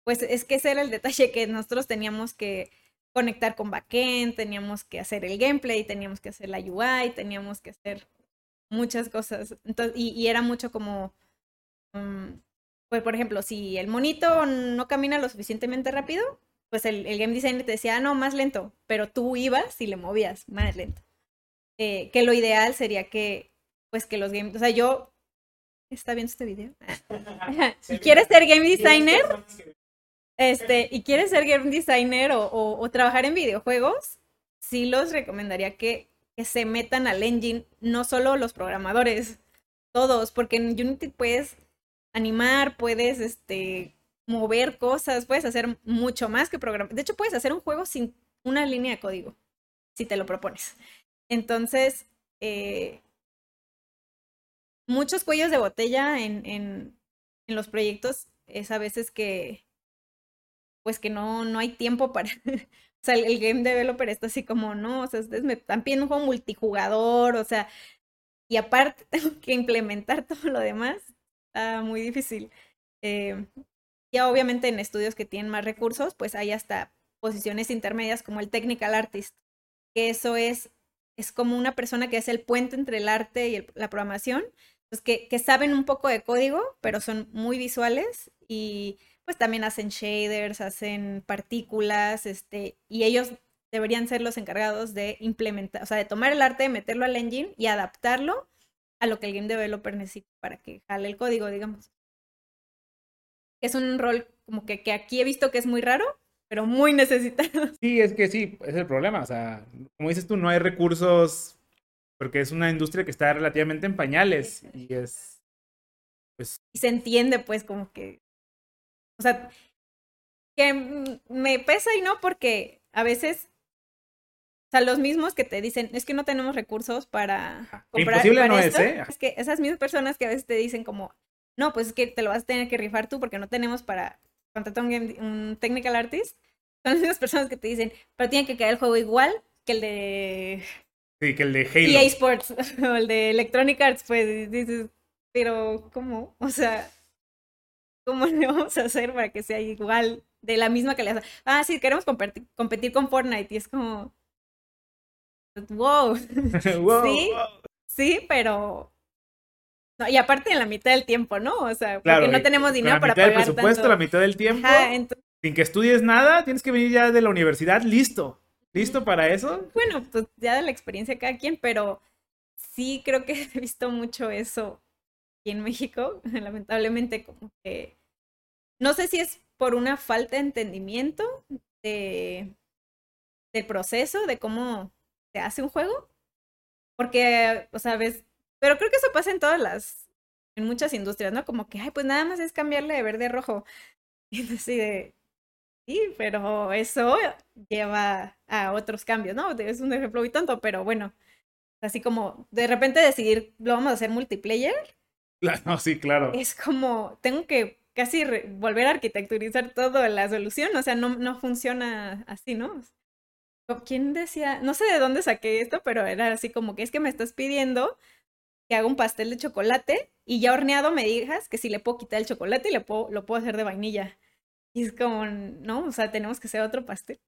pues es que ese era el detalle que nosotros teníamos que conectar con backend, teníamos que hacer el gameplay, teníamos que hacer la UI, teníamos que hacer muchas cosas. Entonces, y, y era mucho como, mm, pues por ejemplo, si el monito no camina lo suficientemente rápido, pues el, el game designer te decía, ah, no, más lento, pero tú ibas y le movías más lento. Eh, que lo ideal sería que, pues que los game, o sea, yo, ¿está viendo este video? si quieres ser game designer, este, y quieres ser game designer o, o- o trabajar en videojuegos, sí los recomendaría que, que se metan al engine, no solo los programadores, todos, porque en Unity puedes animar, puedes este, mover cosas, puedes hacer mucho más que programar. De hecho, puedes hacer un juego sin una línea de código, si te lo propones. Entonces, eh, muchos cuellos de botella en, en, en los proyectos es a veces que, pues que no, no hay tiempo para, sea, el, el game developer está así como, no, o sea, ustedes me están pidiendo un juego multijugador, o sea, y aparte tengo que implementar todo lo demás, está muy difícil. Eh, ya obviamente en estudios que tienen más recursos, pues hay hasta posiciones intermedias como el technical artist, que eso es, es como una persona que es el puente entre el arte y el- la programación, pues que, que saben un poco de código, pero son muy visuales y pues también hacen shaders, hacen partículas, este, y ellos deberían ser los encargados de implementar, o sea, de tomar el arte, meterlo al engine y adaptarlo a lo que el game developer necesita para que jale el código, digamos. Es un rol como que, que aquí he visto que es muy raro, pero muy necesitado. Sí, es que sí, es el problema. O sea, como dices tú, no hay recursos porque es una industria que está relativamente en pañales y es... Y se entiende, pues, como que. O sea, que me pesa y no, porque a veces. O sea, los mismos que te dicen, es que no tenemos recursos para comprar. Imposible para no es, esto". ¿eh? Es que esas mismas personas que a veces te dicen, como, no, pues es que te lo vas a tener que rifar tú porque no tenemos para contratar un, un technical artist. Son las mismas personas que te dicen, pero tiene que quedar el juego igual que el de Sí, que el de Halo. EA Sports o el de Electronic Arts, pues dices, pero ¿cómo? O sea, ¿cómo le vamos a hacer para que sea igual, de la misma calidad? Ah, sí, queremos competir, competir con Fortnite y es como, wow, Wow, Sí. wow. sí, pero... No, y aparte en la mitad del tiempo, ¿no? O sea, porque Claro, no tenemos dinero la para mitad del pagar presupuesto, tanto. la mitad del tiempo, Ajá, sin que estudies nada, tienes que venir ya de la universidad listo. ¿Listo para eso? bueno, pues ya de la experiencia de cada quien, pero sí creo que he visto mucho eso aquí en México, lamentablemente como que no sé si es por una falta de entendimiento de, del proceso, de cómo se hace un juego, porque, o sea, ves, pero creo que eso pasa en todas las, en muchas industrias, ¿no? Como que, ay, pues nada más es cambiarle de verde a rojo. Y así de, sí, pero eso lleva a otros cambios, ¿no? Es un ejemplo muy tonto, pero bueno, así como de repente decidir, lo vamos a hacer multiplayer, No, sí, claro. es como, tengo que casi volver a arquitecturizar toda la solución, o sea, no, no funciona así, ¿no? ¿Quién decía? No sé de dónde saqué esto, pero era así como que es que me estás pidiendo que haga un pastel de chocolate y ya horneado me digas que si le puedo quitar el chocolate y le puedo, lo puedo hacer de vainilla. Y es como, no, o sea, tenemos que hacer otro pastel.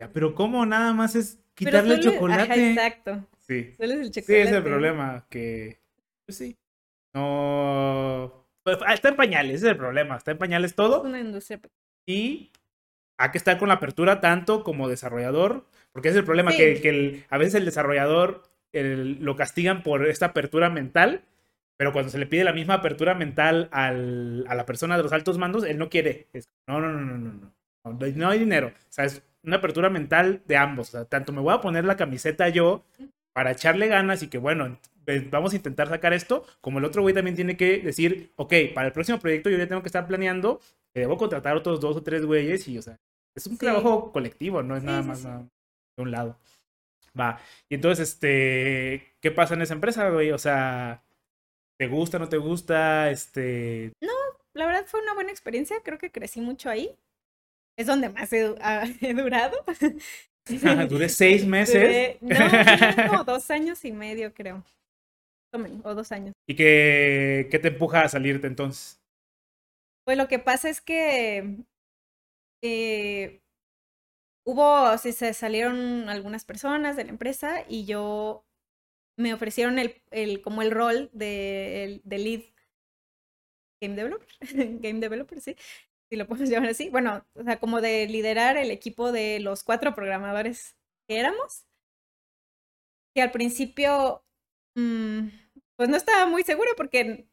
Ya, pero ¿cómo nada más es quitarle el chocolate? Ajá, exacto. Sí. Solo es el Sí, chocolate. ese es el problema, que... Pues sí. No... pues, ah, está en pañales, ese es el problema. Está en pañales Es todo una industria y hay que estar con la apertura tanto como desarrollador, porque ese es el problema, Sí. que, que el- a veces el desarrollador el- lo castigan por esta apertura mental, pero cuando se le pide la misma apertura mental al- a la persona de los altos mandos, él no quiere. Es, no, no, no, no, no, no. No, hay- dinero. O sea, es una apertura mental de ambos. O sea, tanto me voy a poner la camiseta yo para echarle ganas y que, bueno, vamos a intentar sacar esto, como el otro güey también tiene que decir, ok, para el próximo proyecto yo ya tengo que estar planeando, que debo contratar otros dos o tres güeyes y, o sea, es un Sí. trabajo colectivo, no es Sí, nada sí, más nada de un lado. Va. Y entonces, este, ¿qué pasa en esa empresa, güey? O sea, ¿te gusta, no te gusta? Este, La verdad fue una buena experiencia, creo que crecí mucho ahí. Es donde más he, ah, he durado. duré seis meses. Duré- no, como dos años y medio, creo. O O dos años. ¿Y qué, qué te empuja a salirte entonces? Pues lo que pasa es que eh, hubo, sí, se salieron algunas personas de la empresa y yo me ofrecieron el, el como el rol de, el- de lead game developer, game developer, sí, si lo podemos llamar así. Bueno, o sea, como de liderar el equipo de los cuatro programadores que éramos. Que al principio, mm, pues no estaba muy segura porque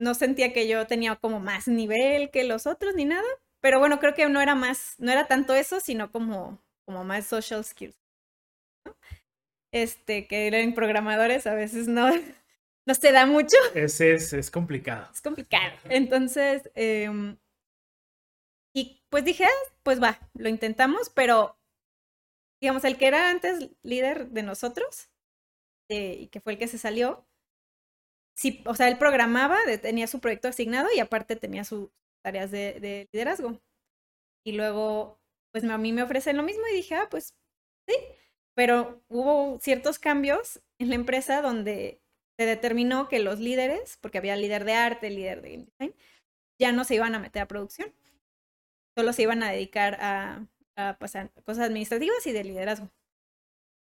no sentía que yo tenía como más nivel que los otros ni nada. Pero bueno, creo que no era más, no era tanto eso, sino como, como más social skills. ¿no? Este, que eran programadores a veces no, no se da mucho. Ese es, es complicado. Es complicado. Entonces, em, y pues dije, "Ah, pues va, lo intentamos, pero digamos, el que era antes líder de nosotros, eh, y que fue el que se salió, sí, o sea, él programaba, tenía su proyecto asignado y aparte tenía sus tareas de, de liderazgo. Y luego, pues a mí me ofrecen lo mismo y dije, ah, pues sí, pero hubo ciertos cambios en la empresa donde se determinó que los líderes, porque había líder de arte, líder de game design, ya no se iban a meter a producción. Solo se iban a dedicar a, a, pues, a cosas administrativas y de liderazgo.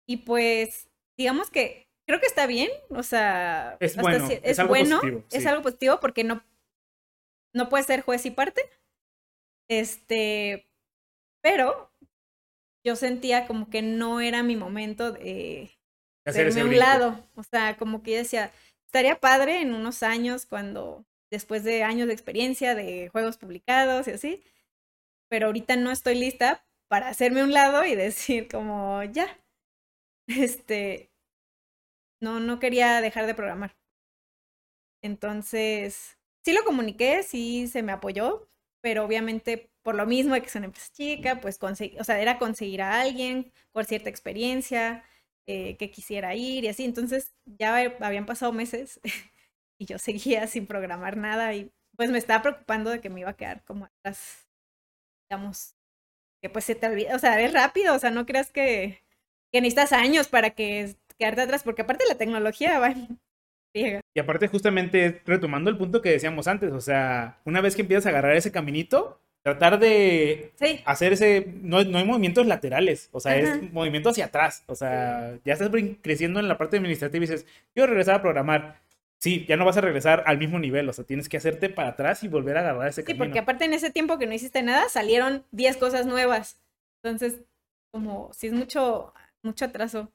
Y pues, digamos que creo que está bien, o sea, Es bueno, es algo bueno, positivo, es algo positivo porque no, no puede ser juez y parte. Este, pero yo sentía como que no era mi momento de, hacerme a un lado. O sea, como que yo decía, estaría padre en unos años cuando, después de años de experiencia, de juegos publicados y así, pero ahorita no estoy lista para hacerme a un lado y decir como, ya, este, no, no quería dejar de programar. Entonces, sí lo comuniqué, sí se me apoyó, pero obviamente por lo mismo de que es una empresa chica, pues conseguir, o sea, era conseguir a alguien con cierta experiencia, eh, que quisiera ir y así. Entonces ya habían pasado meses y yo seguía sin programar nada y pues me estaba preocupando de que me iba a quedar como atrás, digamos, que pues se te olvida, o sea, es rápido, o sea, no creas que, que necesitas años para que quedarte atrás, porque aparte la tecnología va. Y aparte, justamente retomando el punto que decíamos antes, o sea, una vez que empiezas a agarrar ese caminito, tratar de Sí, hacer ese. No, no hay movimientos laterales, o sea, Ajá. es movimiento hacia atrás. O sea, ya estás creciendo en la parte administrativa y dices, quiero regresar a programar. Sí, ya no vas a regresar al mismo nivel, o sea, tienes que hacerte para atrás y volver a agarrar ese sí, camino. porque aparte en ese tiempo que no hiciste nada, salieron 10 cosas nuevas. Entonces, como si es mucho, mucho atraso.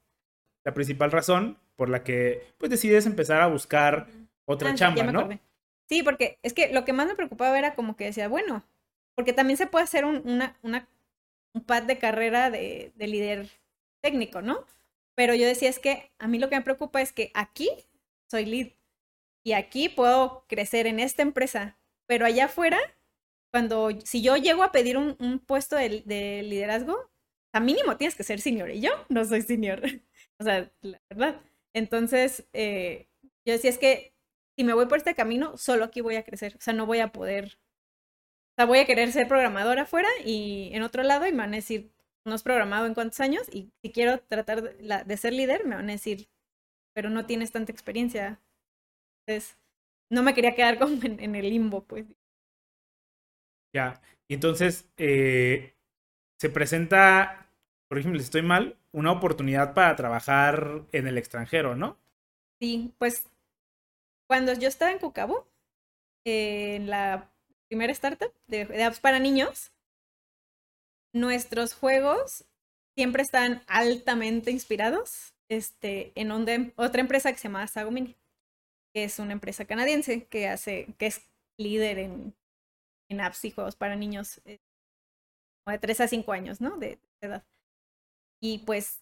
La principal razón por la que pues decides empezar a buscar otra Ah, chamba, ¿no? acordé. Sí, porque es que lo que más me preocupaba era como que decía, bueno, porque también se puede hacer un, una, una, un pad de carrera de, de líder técnico, ¿no? Pero yo decía, es que a mí lo que me preocupa es que aquí soy lead y aquí puedo crecer en esta empresa, pero allá afuera, cuando, si yo llego a pedir un, un puesto de, de liderazgo, a mínimo tienes que ser senior y yo no soy senior. O sea, la verdad. Entonces, eh, yo decía, es que si me voy por este camino, solo aquí voy a crecer. O sea, no voy a poder. O sea, voy a querer ser programadora afuera y en otro lado y me van a decir, no has programado en cuántos años y si quiero tratar de, la- de ser líder, me van a decir, pero no tienes tanta experiencia. Entonces, no me quería quedar como en, el limbo, pues. Ya, y entonces eh, se presenta, por ejemplo, si estoy mal, una oportunidad para trabajar en el extranjero, ¿no? Sí, pues cuando yo estaba en Cucabo, en la primera startup de, de, apps para niños, nuestros juegos siempre están altamente inspirados este, en otra empresa que se llama Sagomini, que es una empresa canadiense que hace, que es líder en, en apps y juegos para niños eh, de 3 a 5 años, ¿no? De, edad. Y pues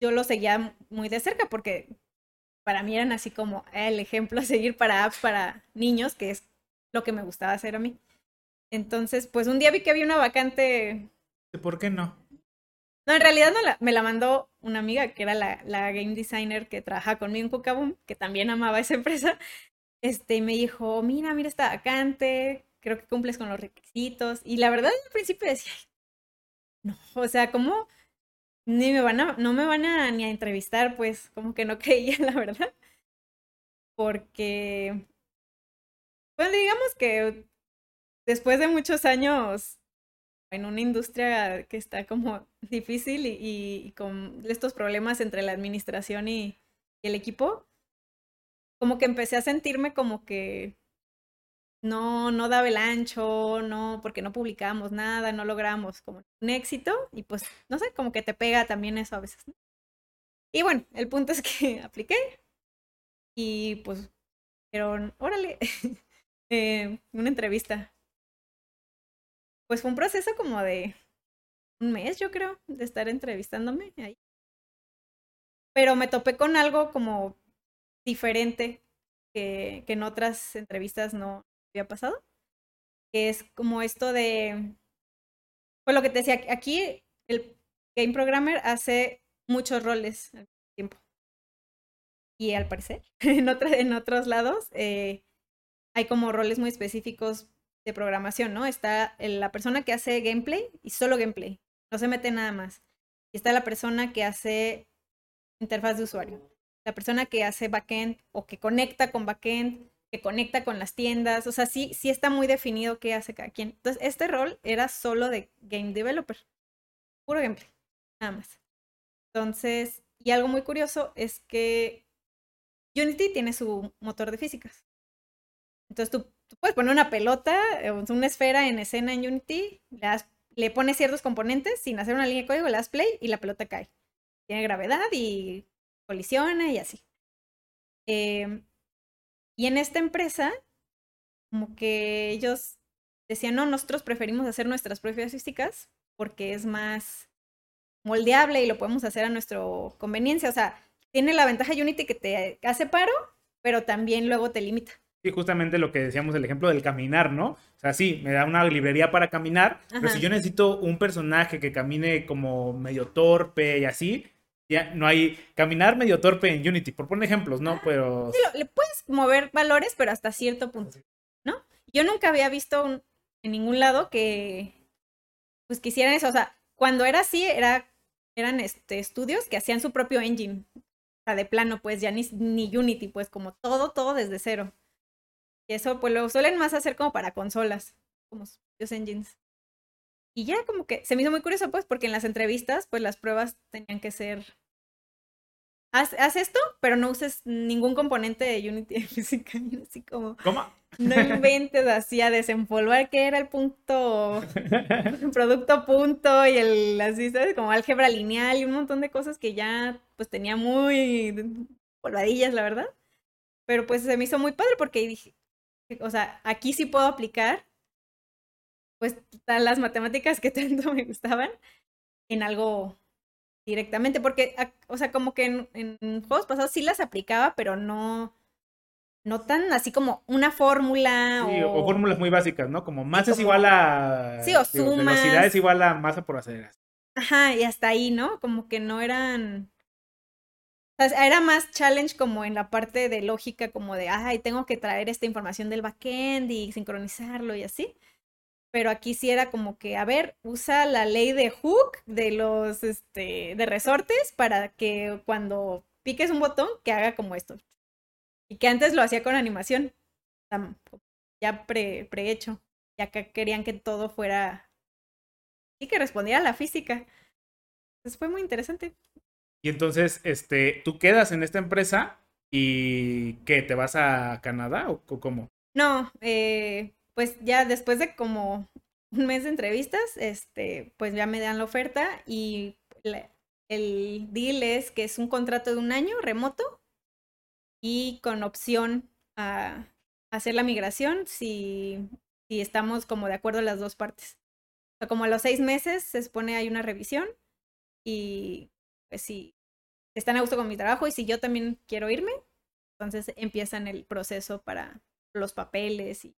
yo lo seguía muy de cerca porque para mí eran así como el ejemplo a seguir para apps para niños, que es lo que me gustaba hacer a mí. Entonces, pues un día vi que había una vacante. ¿Por qué no? No, en realidad me la mandó una amiga que era la, la game designer que trabajaba conmigo en Cookaboo, que también amaba esa empresa. Este, y me dijo, mira, mira esta vacante, creo que cumples con los requisitos. Y la verdad, al principio decía, no, o sea, ¿cómo? Ni me van a, no me van a ni a entrevistar, pues, como que no creía, la verdad. Porque, bueno, digamos que después de muchos años en una industria que está como difícil y, con estos problemas entre la administración y, el equipo, como que empecé a sentirme como que no, no daba el ancho, no, porque no publicamos nada, no logramos como un éxito y pues, no sé, como que te pega también eso a veces. Y bueno, el punto es que apliqué y pues, pero órale, eh, una entrevista pues fue un proceso como de un mes, yo creo, de estar entrevistándome ahí. Pero me topé con algo como diferente que, que en otras entrevistas no había pasado. Que es como esto de. Pues lo que te decía, aquí el game programmer hace muchos roles al tiempo. Y al parecer, en, en otros lados, eh, hay como roles muy específicos de programación, ¿no? Está la persona que hace gameplay y solo gameplay, no se mete nada más. Y está la persona que hace interfaz de usuario, la persona que hace backend o que conecta con backend, que conecta con las tiendas, o sea, sí, sí está muy definido qué hace cada quien. Entonces, este rol era solo de game developer, puro gameplay, nada más. Entonces, y algo muy curioso es que Unity tiene su motor de físicas. Entonces tú puedes poner una pelota, eh, una esfera en escena en Unity, le, pones ciertos componentes sin hacer una línea de código, le das play y la pelota cae. Tiene gravedad y colisiona y así. Em, y en esta empresa, como que ellos decían, no, nosotros preferimos hacer nuestras propias físicas porque es más moldeable y lo podemos hacer a nuestra conveniencia. O sea, tiene la ventaja Unity que te hace paro, pero también luego te limita. Sí, justamente lo que decíamos, el ejemplo del caminar, ¿no? O sea, sí, me da una librería para caminar, pero si yo necesito un personaje que camine como medio torpe y así, ya no hay caminar medio torpe en Unity, por poner ejemplos, ¿no? Pero... Sí, le puedes mover valores, pero hasta cierto punto, ¿no? Yo nunca había visto en ningún lado que, pues, quisieran eso, o sea, cuando era así, era, eran este, estudios que hacían su propio engine, o sea, de plano, pues, ya ni, ni Unity, pues, como todo, todo desde cero. Y eso pues lo suelen más hacer como para consolas, como los engines. Y ya como que se me hizo muy curioso pues porque en las entrevistas pues las pruebas tenían que ser haz, haz esto, pero no uses ningún componente de Unity física, así como ¿Cómo? No inventes así a desempolvar que era el punto producto punto y el así, ¿sabes? Como álgebra lineal y un montón de cosas que ya pues tenía muy polvadillas, la verdad. Pero pues se me hizo muy padre porque dije, o sea, aquí sí puedo aplicar, pues, las matemáticas que tanto me gustaban en algo directamente, porque, o sea, como que en, juegos pasados sí las aplicaba, pero no, no tan así como una fórmula sí, o... fórmulas muy básicas, ¿no? Como más es igual a... Sí, o sumas. Velocidad es igual a masa por aceleras. Ajá, y hasta ahí, ¿no? Como que no eran era más challenge como en la parte de lógica, como de, ay, tengo que traer esta información del backend y sincronizarlo y así. Pero aquí sí era como que, a ver, usa la ley de hook de los, este, de resortes para que cuando piques un botón que haga como esto. Y que antes lo hacía con animación, ya pre, prehecho. Ya que querían que todo fuera. Y que respondiera a la física. Entonces fue muy interesante. Y entonces, este, tú quedas en esta empresa y ¿qué? ¿Te vas a Canadá o cómo? No, eh, pues ya después de como un mes de entrevistas, este, pues ya me dan la oferta y el deal es que es un contrato de un año remoto y con opción a hacer la migración si, si estamos como de acuerdo las dos partes. O como a los seis meses se supone hay una revisión y pues si están a gusto con mi trabajo y si yo también quiero irme, entonces empiezan el proceso para los papeles y...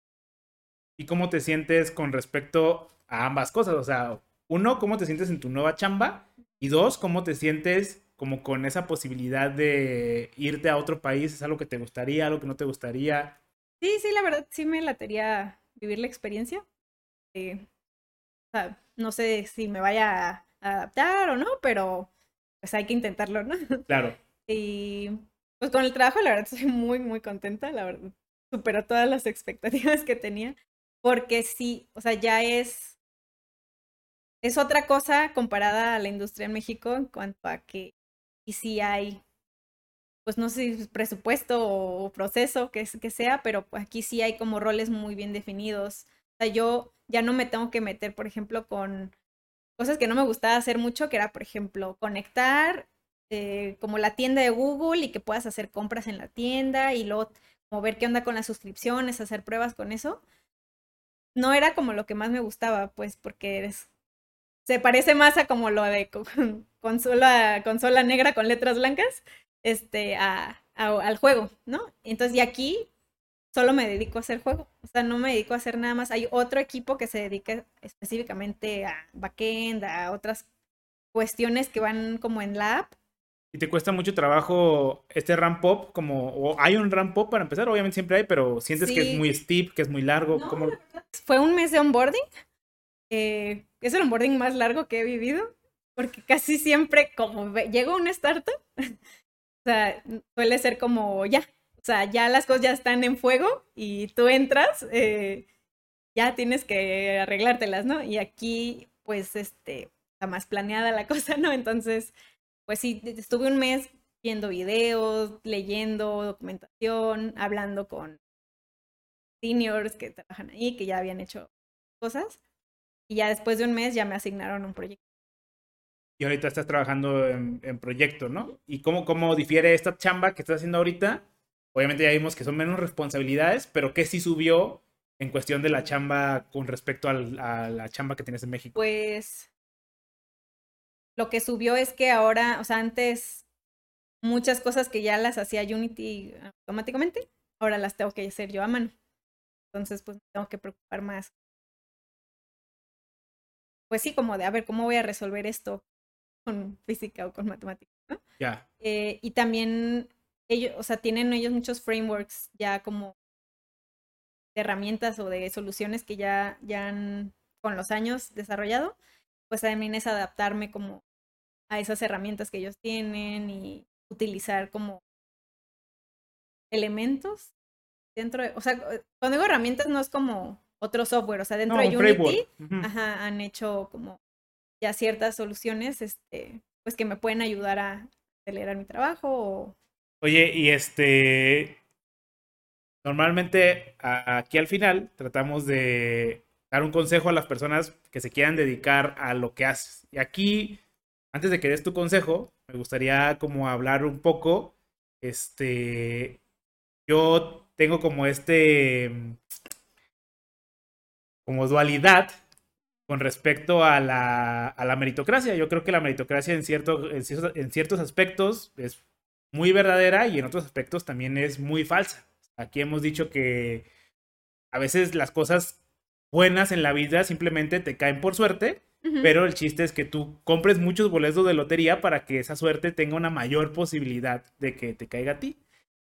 ¿Y cómo te sientes con respecto a ambas cosas? O sea, uno, ¿cómo te sientes en tu nueva chamba? Y dos, ¿cómo te sientes como con esa posibilidad de irte a otro país? ¿Es algo que te gustaría, algo que no te gustaría? Sí, sí, la verdad sí me latería vivir la experiencia. Eh, o sea, no sé si me vaya a adaptar o no, pero pues hay que intentarlo, ¿no? Claro. Y pues con el trabajo, la verdad, estoy muy, muy contenta, la verdad. Superó todas las expectativas que tenía, porque sí, o sea, ya es, es otra cosa comparada a la industria en México en cuanto a que, y sí hay, pues no sé si presupuesto o proceso que, que sea, pero aquí sí hay como roles muy bien definidos. O sea, yo ya no me tengo que meter, por ejemplo, con cosas que no me gustaba hacer mucho, que era, por ejemplo, conectar eh, como la tienda de Google y que puedas hacer compras en la tienda y luego como ver qué onda con las suscripciones, hacer pruebas con eso. No era como lo que más me gustaba, pues, porque eres, se parece más a como lo de consola, consola negra con letras blancas, este, a, al juego, ¿no? Entonces, y aquí solo me dedico a hacer juego, o sea, no me dedico a hacer nada más. Hay otro equipo que se dedica específicamente a backend, a otras cuestiones que van como en la app y te cuesta mucho trabajo este ramp up, como, o hay un ramp up para empezar, obviamente siempre hay, pero sientes que es muy steep, que es muy largo. como... Fue un mes de onboarding. Eh, es el onboarding más largo que he vivido, porque casi siempre, como llego a una startup, o sea, suele ser como ya, o sea, ya las cosas ya están en fuego y tú entras, eh, ya tienes que arreglártelas, ¿no? Y aquí, pues, este, está más planeada la cosa, ¿no? Entonces, pues sí, estuve un mes viendo videos, leyendo documentación, hablando con seniors que trabajan ahí, que ya habían hecho cosas. Y ya después de un mes ya me asignaron un proyecto. Y ahorita estás trabajando en, en proyecto, ¿no? ¿Y cómo, cómo difiere esta chamba que estás haciendo ahorita? Obviamente ya vimos que son menos responsabilidades, pero ¿qué sí subió en cuestión de la chamba con respecto a la chamba que tienes en México? Pues lo que subió es que ahora, o sea, antes muchas cosas que ya las hacía Unity automáticamente, ahora las tengo que hacer yo a mano. Entonces, pues tengo que preocupar más. Pues sí, como de, a ver, ¿cómo voy a resolver esto con física o con matemáticas? Ya. Eh, y también ellos, o sea, tienen ellos muchos frameworks ya como de herramientas o de soluciones que ya, ya han con los años desarrollado, pues también es adaptarme como a esas herramientas que ellos tienen y utilizar como elementos dentro de, o sea, cuando digo herramientas no es como otro software, o sea, dentro de Unity ajá, han hecho como ya ciertas soluciones, este, pues que me pueden ayudar a acelerar mi trabajo o... Oye, y este, normalmente aquí al final tratamos de dar un consejo a las personas que se quieran dedicar a lo que haces. Y aquí antes de que des tu consejo, me gustaría como hablar un poco, este, yo tengo como este, como dualidad con respecto a la, a la meritocracia. Yo creo que la meritocracia en, ciertos, en ciertos aspectos es muy verdadera y en otros aspectos también es muy falsa. Aquí hemos dicho que a veces las cosas buenas en la vida simplemente te caen por suerte pero el chiste es que tú compres muchos boletos de lotería para que esa suerte tenga una mayor posibilidad de que te caiga a ti.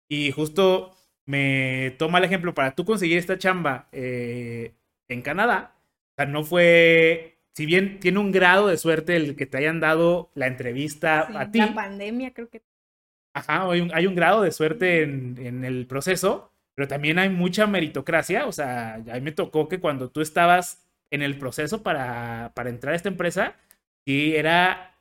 Y justo me toma el ejemplo para tú conseguir esta chamba eh, en Canadá. O sea, no fue, si bien tiene un grado de suerte el que te hayan dado la entrevista a ti. La pandemia creo que. ajá, hay un, hay un grado de suerte en, en, el proceso, pero también hay mucha meritocracia. O sea, a mí me tocó que cuando tú estabas en el proceso para, para entrar a esta empresa, sí era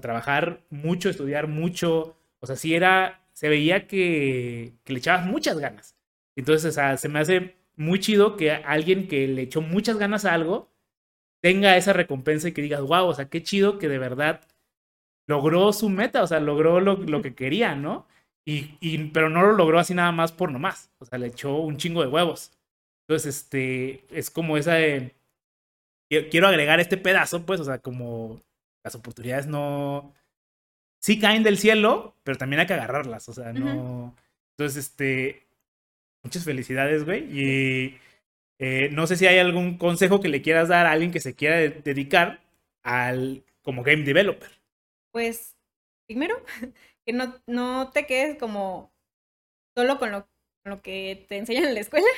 trabajar mucho, estudiar mucho. O sea, sí era, se veía que, que le echabas muchas ganas. Entonces, o sea, se me hace muy chido que alguien que le echó muchas ganas a algo tenga esa recompensa y que digas, wow, o sea, qué chido que de verdad logró su meta, o sea, logró lo, lo que quería, ¿no? Y, y, pero no lo logró así nada más por nomás, o sea, le echó un chingo de huevos. Entonces, este, es como esa de, quiero agregar este pedazo, pues, o sea, como las oportunidades no, sí caen del cielo, pero también hay que agarrarlas, o sea, no. Uh -huh. Entonces, este, muchas felicidades, güey. Y eh, no sé si hay algún consejo que le quieras dar a alguien que se quiera de dedicar al como game developer. Pues, primero, que no, no te quedes como solo con lo, con lo que te enseñan en la escuela.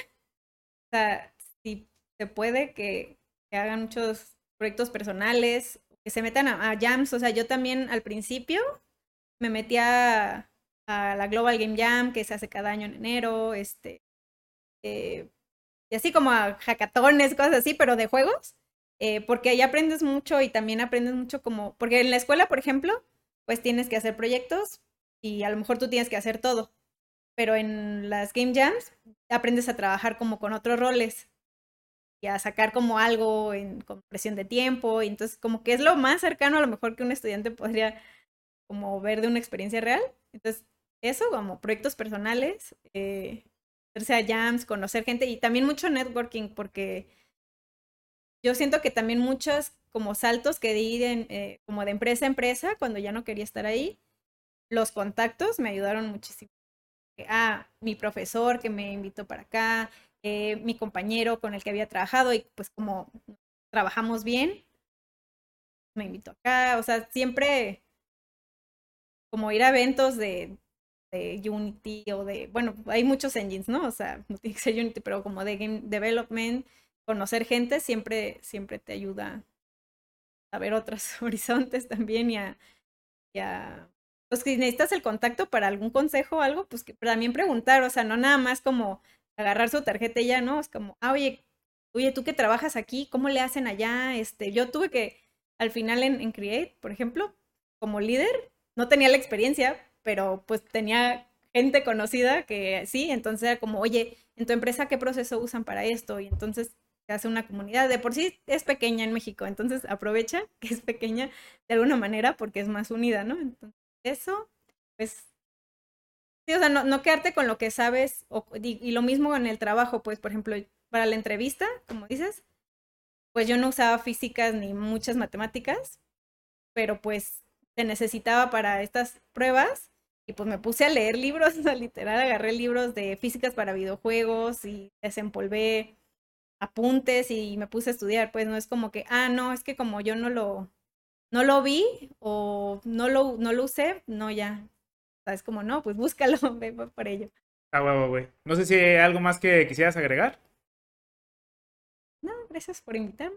O sea, si se puede que, hagan muchos proyectos personales, que se metan a, jams. O sea, yo también al principio me metía a, a, la Global Game Jam, que se hace cada año en enero, este, eh, y así como a hackatones, cosas así, pero de juegos, eh, porque ahí aprendes mucho y también aprendes mucho como, porque en la escuela, por ejemplo, pues tienes que hacer proyectos y a lo mejor tú tienes que hacer todo, pero en las Game Jams aprendes a trabajar como con otros roles y a sacar como algo en con presión de tiempo, y entonces como que es lo más cercano a lo mejor que un estudiante podría como ver de una experiencia real. Entonces, eso como proyectos personales, eh, hacerse a jams, conocer gente y también mucho networking, porque yo siento que también muchos como saltos que di eh, como de empresa a empresa cuando ya no quería estar ahí, los contactos me ayudaron muchísimo. Ah, mi profesor que me invitó para acá, eh, mi compañero con el que había trabajado y pues como trabajamos bien, me invitó acá, o sea, siempre como ir a eventos de, de Unity o de, bueno, hay muchos engines, ¿no? O sea, no tiene que ser Unity, pero como de game development, conocer gente siempre, siempre te ayuda a ver otros horizontes también y a, y a pues si necesitas el contacto para algún consejo o algo, pues que también preguntar, o sea, no nada más como agarrar su tarjeta y ya, ¿no? Es como, ah, oye, oye, tú que trabajas aquí, ¿cómo le hacen allá? Este, yo tuve que, al final en, en Create, por ejemplo, como líder, no tenía la experiencia, pero pues tenía gente conocida que sí, entonces era como, oye, en tu empresa, ¿qué proceso usan para esto? Y entonces se hace una comunidad. De por sí es pequeña en México, entonces aprovecha que es pequeña de alguna manera porque es más unida, ¿no? Entonces, eso, pues, sí, o sea, no, no quedarte con lo que sabes y, lo mismo en el trabajo, pues, por ejemplo, para la entrevista, como dices, pues yo no usaba físicas ni muchas matemáticas, pero pues se necesitaba para estas pruebas y pues me puse a leer libros, o sea, literal, agarré libros de físicas para videojuegos y desempolvé apuntes y me puse a estudiar, pues no es como que, ah, no, es que como yo no lo, no lo vi o no lo, no lo usé, no, ya. O sea, es como, no, pues búscalo, ve por ello. Ah, huevo, güey. No sé si hay algo más que quisieras agregar. No, gracias por invitarme.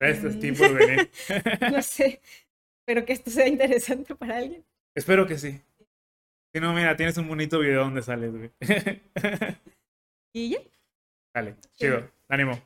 Gracias, mm. por venir. no sé, espero que esto sea interesante para alguien. Espero que sí. Si no, mira, tienes un bonito video donde sales, güey. ¿Y ya? Dale, chido. Ánimo.